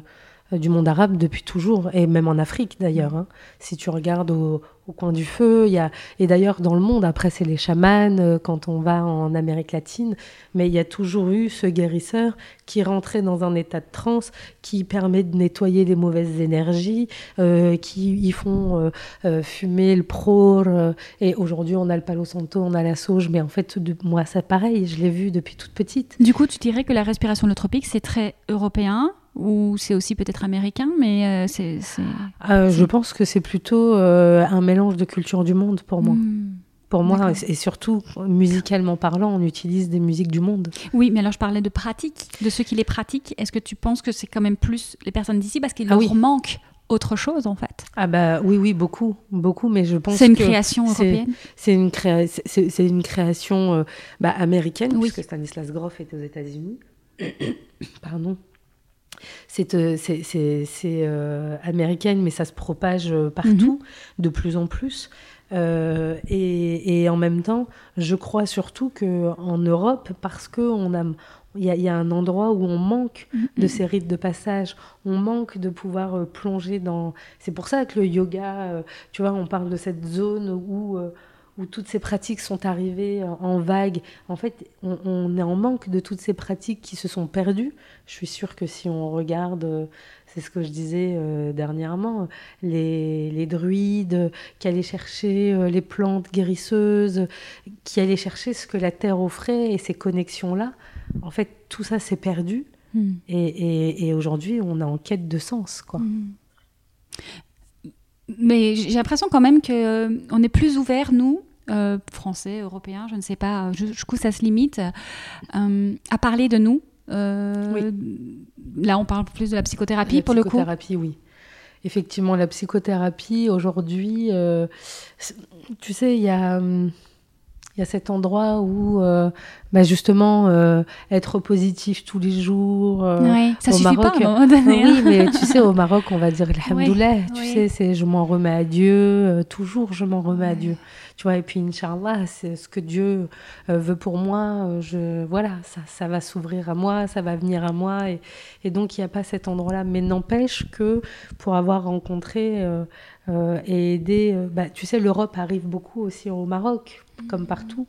du monde arabe depuis toujours, et même en Afrique d'ailleurs. Hein. Si tu regardes au, coin du feu, il y a, et d'ailleurs dans le monde, après c'est les chamans euh, quand on va en Amérique latine, mais il y a toujours eu ce guérisseur qui rentrait dans un état de transe, qui permet de nettoyer les mauvaises énergies, euh, qui y font fumer le pro, et aujourd'hui on a le palo santo, on a la sauge, mais en fait de, moi c'est pareil, je l'ai vu depuis toute petite. Du coup tu dirais que la respiration tropique c'est très européen ou c'est aussi peut-être américain, mais euh, c'est. Euh, je pense que c'est plutôt euh, un mélange de culture du monde pour moi. Hmm. Pour moi, et surtout musicalement parlant, on utilise des musiques du monde. Oui, mais alors je parlais de pratique, de ceux qui les pratiquent. Est-ce que tu penses que c'est quand même plus les personnes d'ici parce qu'il ah leur manque autre chose en fait? Ah bah oui, oui, beaucoup, beaucoup, mais je pense c'est une création européenne? C'est une, c'est une création bah, américaine, oui. puisque Stanislas Grof est aux États-Unis. (coughs) Pardon c'est euh, euh, américaine, mais ça se propage euh, partout, mhm. de plus en plus. et, en même temps, je crois surtout qu'en Europe, parce qu'on a, il y, a un endroit où on manque mhm. de ces rites de passage, on manque de pouvoir plonger dans. C'est pour ça que le yoga, tu vois, on parle de cette zone où où toutes ces pratiques sont arrivées en vague. En fait, on, est en manque de toutes ces pratiques qui se sont perdues. Je suis sûre que si on regarde, c'est ce que je disais euh, dernièrement, les, les, druides qui allaient chercher euh, les plantes guérisseuses, qui allaient chercher ce que la terre offrait et ces connexions-là, en fait, tout ça s'est perdu. Hmm. Et, et, aujourd'hui, on est en quête de sens, quoi. Hmm. Mais j'ai l'impression quand même qu'on euh, on est plus ouvert, nous, euh, Français, Européens, je ne sais pas, coup ça se limite, euh, à parler de nous. Là, on parle plus de la psychothérapie pour le coup. La psychothérapie, oui. Effectivement, la psychothérapie, aujourd'hui, tu sais, il y a... Il y a cet endroit où bah justement être positif tous les jours oui, ça au suffit Maroc, pas à un moment donné. oui mais tu sais au Maroc on va dire (laughs) alhamdoulilah tu sais c'est je m'en remets à Dieu toujours je m'en remets à Dieu. Tu vois et puis inchallah c'est ce que Dieu veut pour moi je voilà ça ça va s'ouvrir à moi ça va venir à moi et, et donc il n'y a pas cet endroit là mais n'empêche que pour avoir rencontré euh, et aider. Euh, bah, tu sais, l'Europe arrive beaucoup aussi au Maroc, comme partout.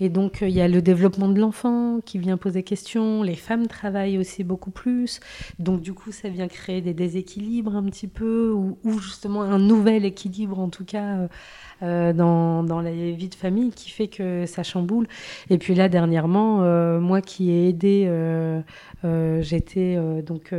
Et donc, euh, il y a le développement de l'enfant qui vient poser question. Les femmes travaillent aussi beaucoup plus. Donc, du coup, ça vient créer des déséquilibres un petit peu, ou, justement un nouvel équilibre, en tout cas, dans, dans, la vie de famille qui fait que ça chamboule. Et puis là, dernièrement, moi qui ai aidé, j'étais donc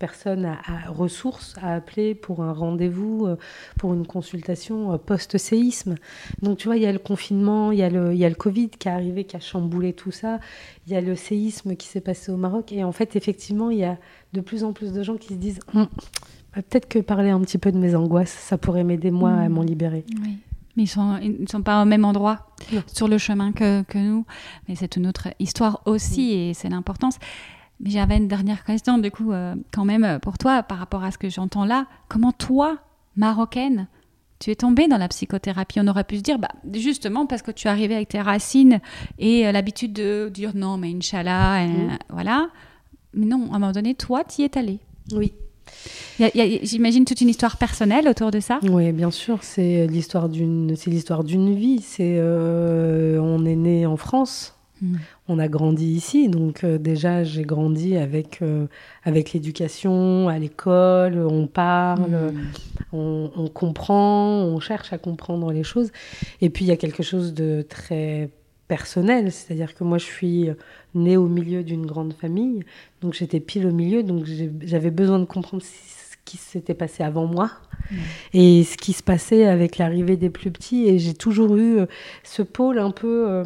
personne à, ressources à appeler pour un rendez-vous, euh, pour une consultation euh, post-séisme. Donc tu vois, il y a le confinement, il y a le, il y a le Covid qui est arrivé, qui a chamboulé tout ça, il y a le séisme qui s'est passé au Maroc. Et en fait, effectivement, il y a de plus en plus de gens qui se disent hum, bah, peut-être que parler un petit peu de mes angoisses, ça pourrait m'aider moi à mmh. m'en libérer. Oui. Mais ils ne sont, sont pas au même endroit sur le chemin que, que nous. Mais c'est une autre histoire aussi et c'est l'importance. Mais j'avais une dernière question, du coup, euh, quand même, euh, pour toi, par rapport à ce que j'entends là. Comment toi, marocaine, tu es tombée dans la psychothérapie? On aurait pu se dire, bah, justement, parce que tu es arrivée avec tes racines et euh, l'habitude de dire non, mais Inch'Allah, mm. voilà. Mais non, à un moment donné, toi, tu y es allée. Oui. J'imagine toute une histoire personnelle autour de ça. Oui, bien sûr, c'est l'histoire d'une, c'est l'histoire d'une vie. C'est, on est né en France, mm on a grandi ici, donc euh, déjà j'ai grandi avec, euh, avec l'éducation, à l'école, on parle, mmh. on, comprend, on cherche à comprendre les choses. Et puis il y a quelque chose de très personnel, c'est-à-dire que moi je suis née au milieu d'une grande famille, donc j'étais pile au milieu, donc j'avais besoin de comprendre ce qui s'était passé avant moi mmh. et ce qui se passait avec l'arrivée des plus petits, et j'ai toujours eu euh, ce pôle un peu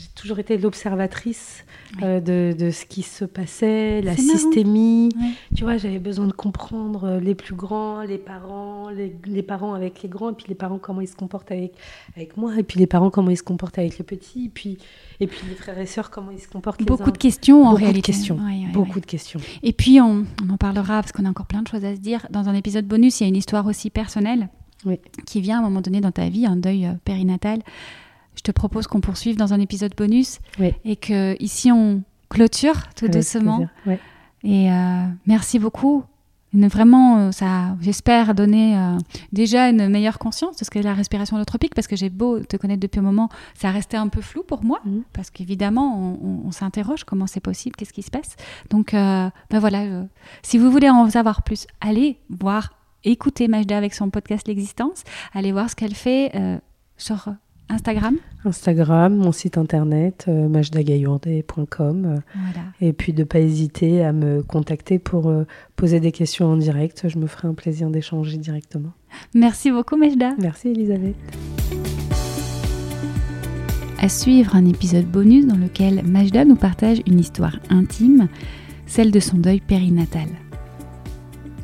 j'ai toujours été l'observatrice euh, de, de, ce qui se passait, la systémie. Tu vois, j'avais besoin de comprendre euh, les plus grands, les parents, les, les, parents avec les grands, et puis les parents comment ils se comportent avec, avec moi, et puis les parents comment ils se comportent avec les petits, et puis, et puis les frères et sœurs comment ils se comportent. Beaucoup de questions en Beaucoup réalité. De questions. Beaucoup de questions. Et puis on, on en parlera parce qu'on a encore plein de choses à se dire. Dans un épisode bonus, il y a une histoire aussi personnelle qui vient à un moment donné dans ta vie, un deuil euh, périnatal je te propose qu'on poursuive dans un épisode bonus et que ici on clôture tout doucement. Et euh, merci beaucoup. vraiment, euh, ça, j'espère donner euh, déjà une meilleure conscience de ce qu'est la respiration holotropique, parce que j'ai beau te connaître depuis un moment, ça a resté un peu flou pour moi, mm. parce qu'évidemment, on, s'interroge comment c'est possible, qu'est-ce qui se passe. Donc, ben voilà, si vous voulez en savoir plus, allez voir, écouter Majda avec son podcast L'existence, allez voir ce qu'elle fait sur Instagram Instagram, mon site internet, euh, majdagayourde.com. Et puis de ne pas hésiter à me contacter pour euh, poser des questions en direct. Je me ferai un plaisir d'échanger directement. Merci beaucoup, Majda. Merci, Elisabeth. À suivre un épisode bonus dans lequel Majda nous partage une histoire intime, celle de son deuil périnatal.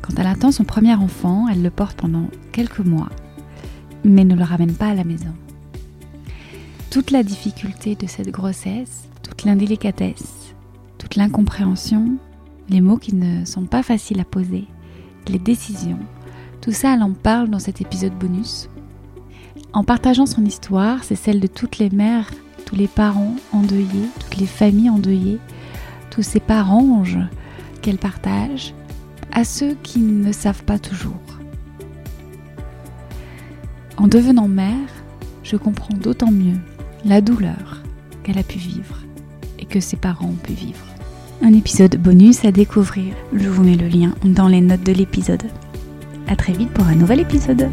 Quand elle attend son premier enfant, elle le porte pendant quelques mois, mais ne le ramène pas à la maison toute la difficulté de cette grossesse, toute l'indélicatesse, toute l'incompréhension, les mots qui ne sont pas faciles à poser, les décisions, tout ça elle en parle dans cet épisode bonus. En partageant son histoire, c'est celle de toutes les mères, tous les parents endeuillés, toutes les familles endeuillées, tous ces parents qu'elle partage à ceux qui ne savent pas toujours. En devenant mère, je comprends d'autant mieux la douleur qu'elle a pu vivre et que ses parents ont pu vivre. Un épisode bonus à découvrir. Je vous mets le lien dans les notes de l'épisode. À très vite pour un nouvel épisode.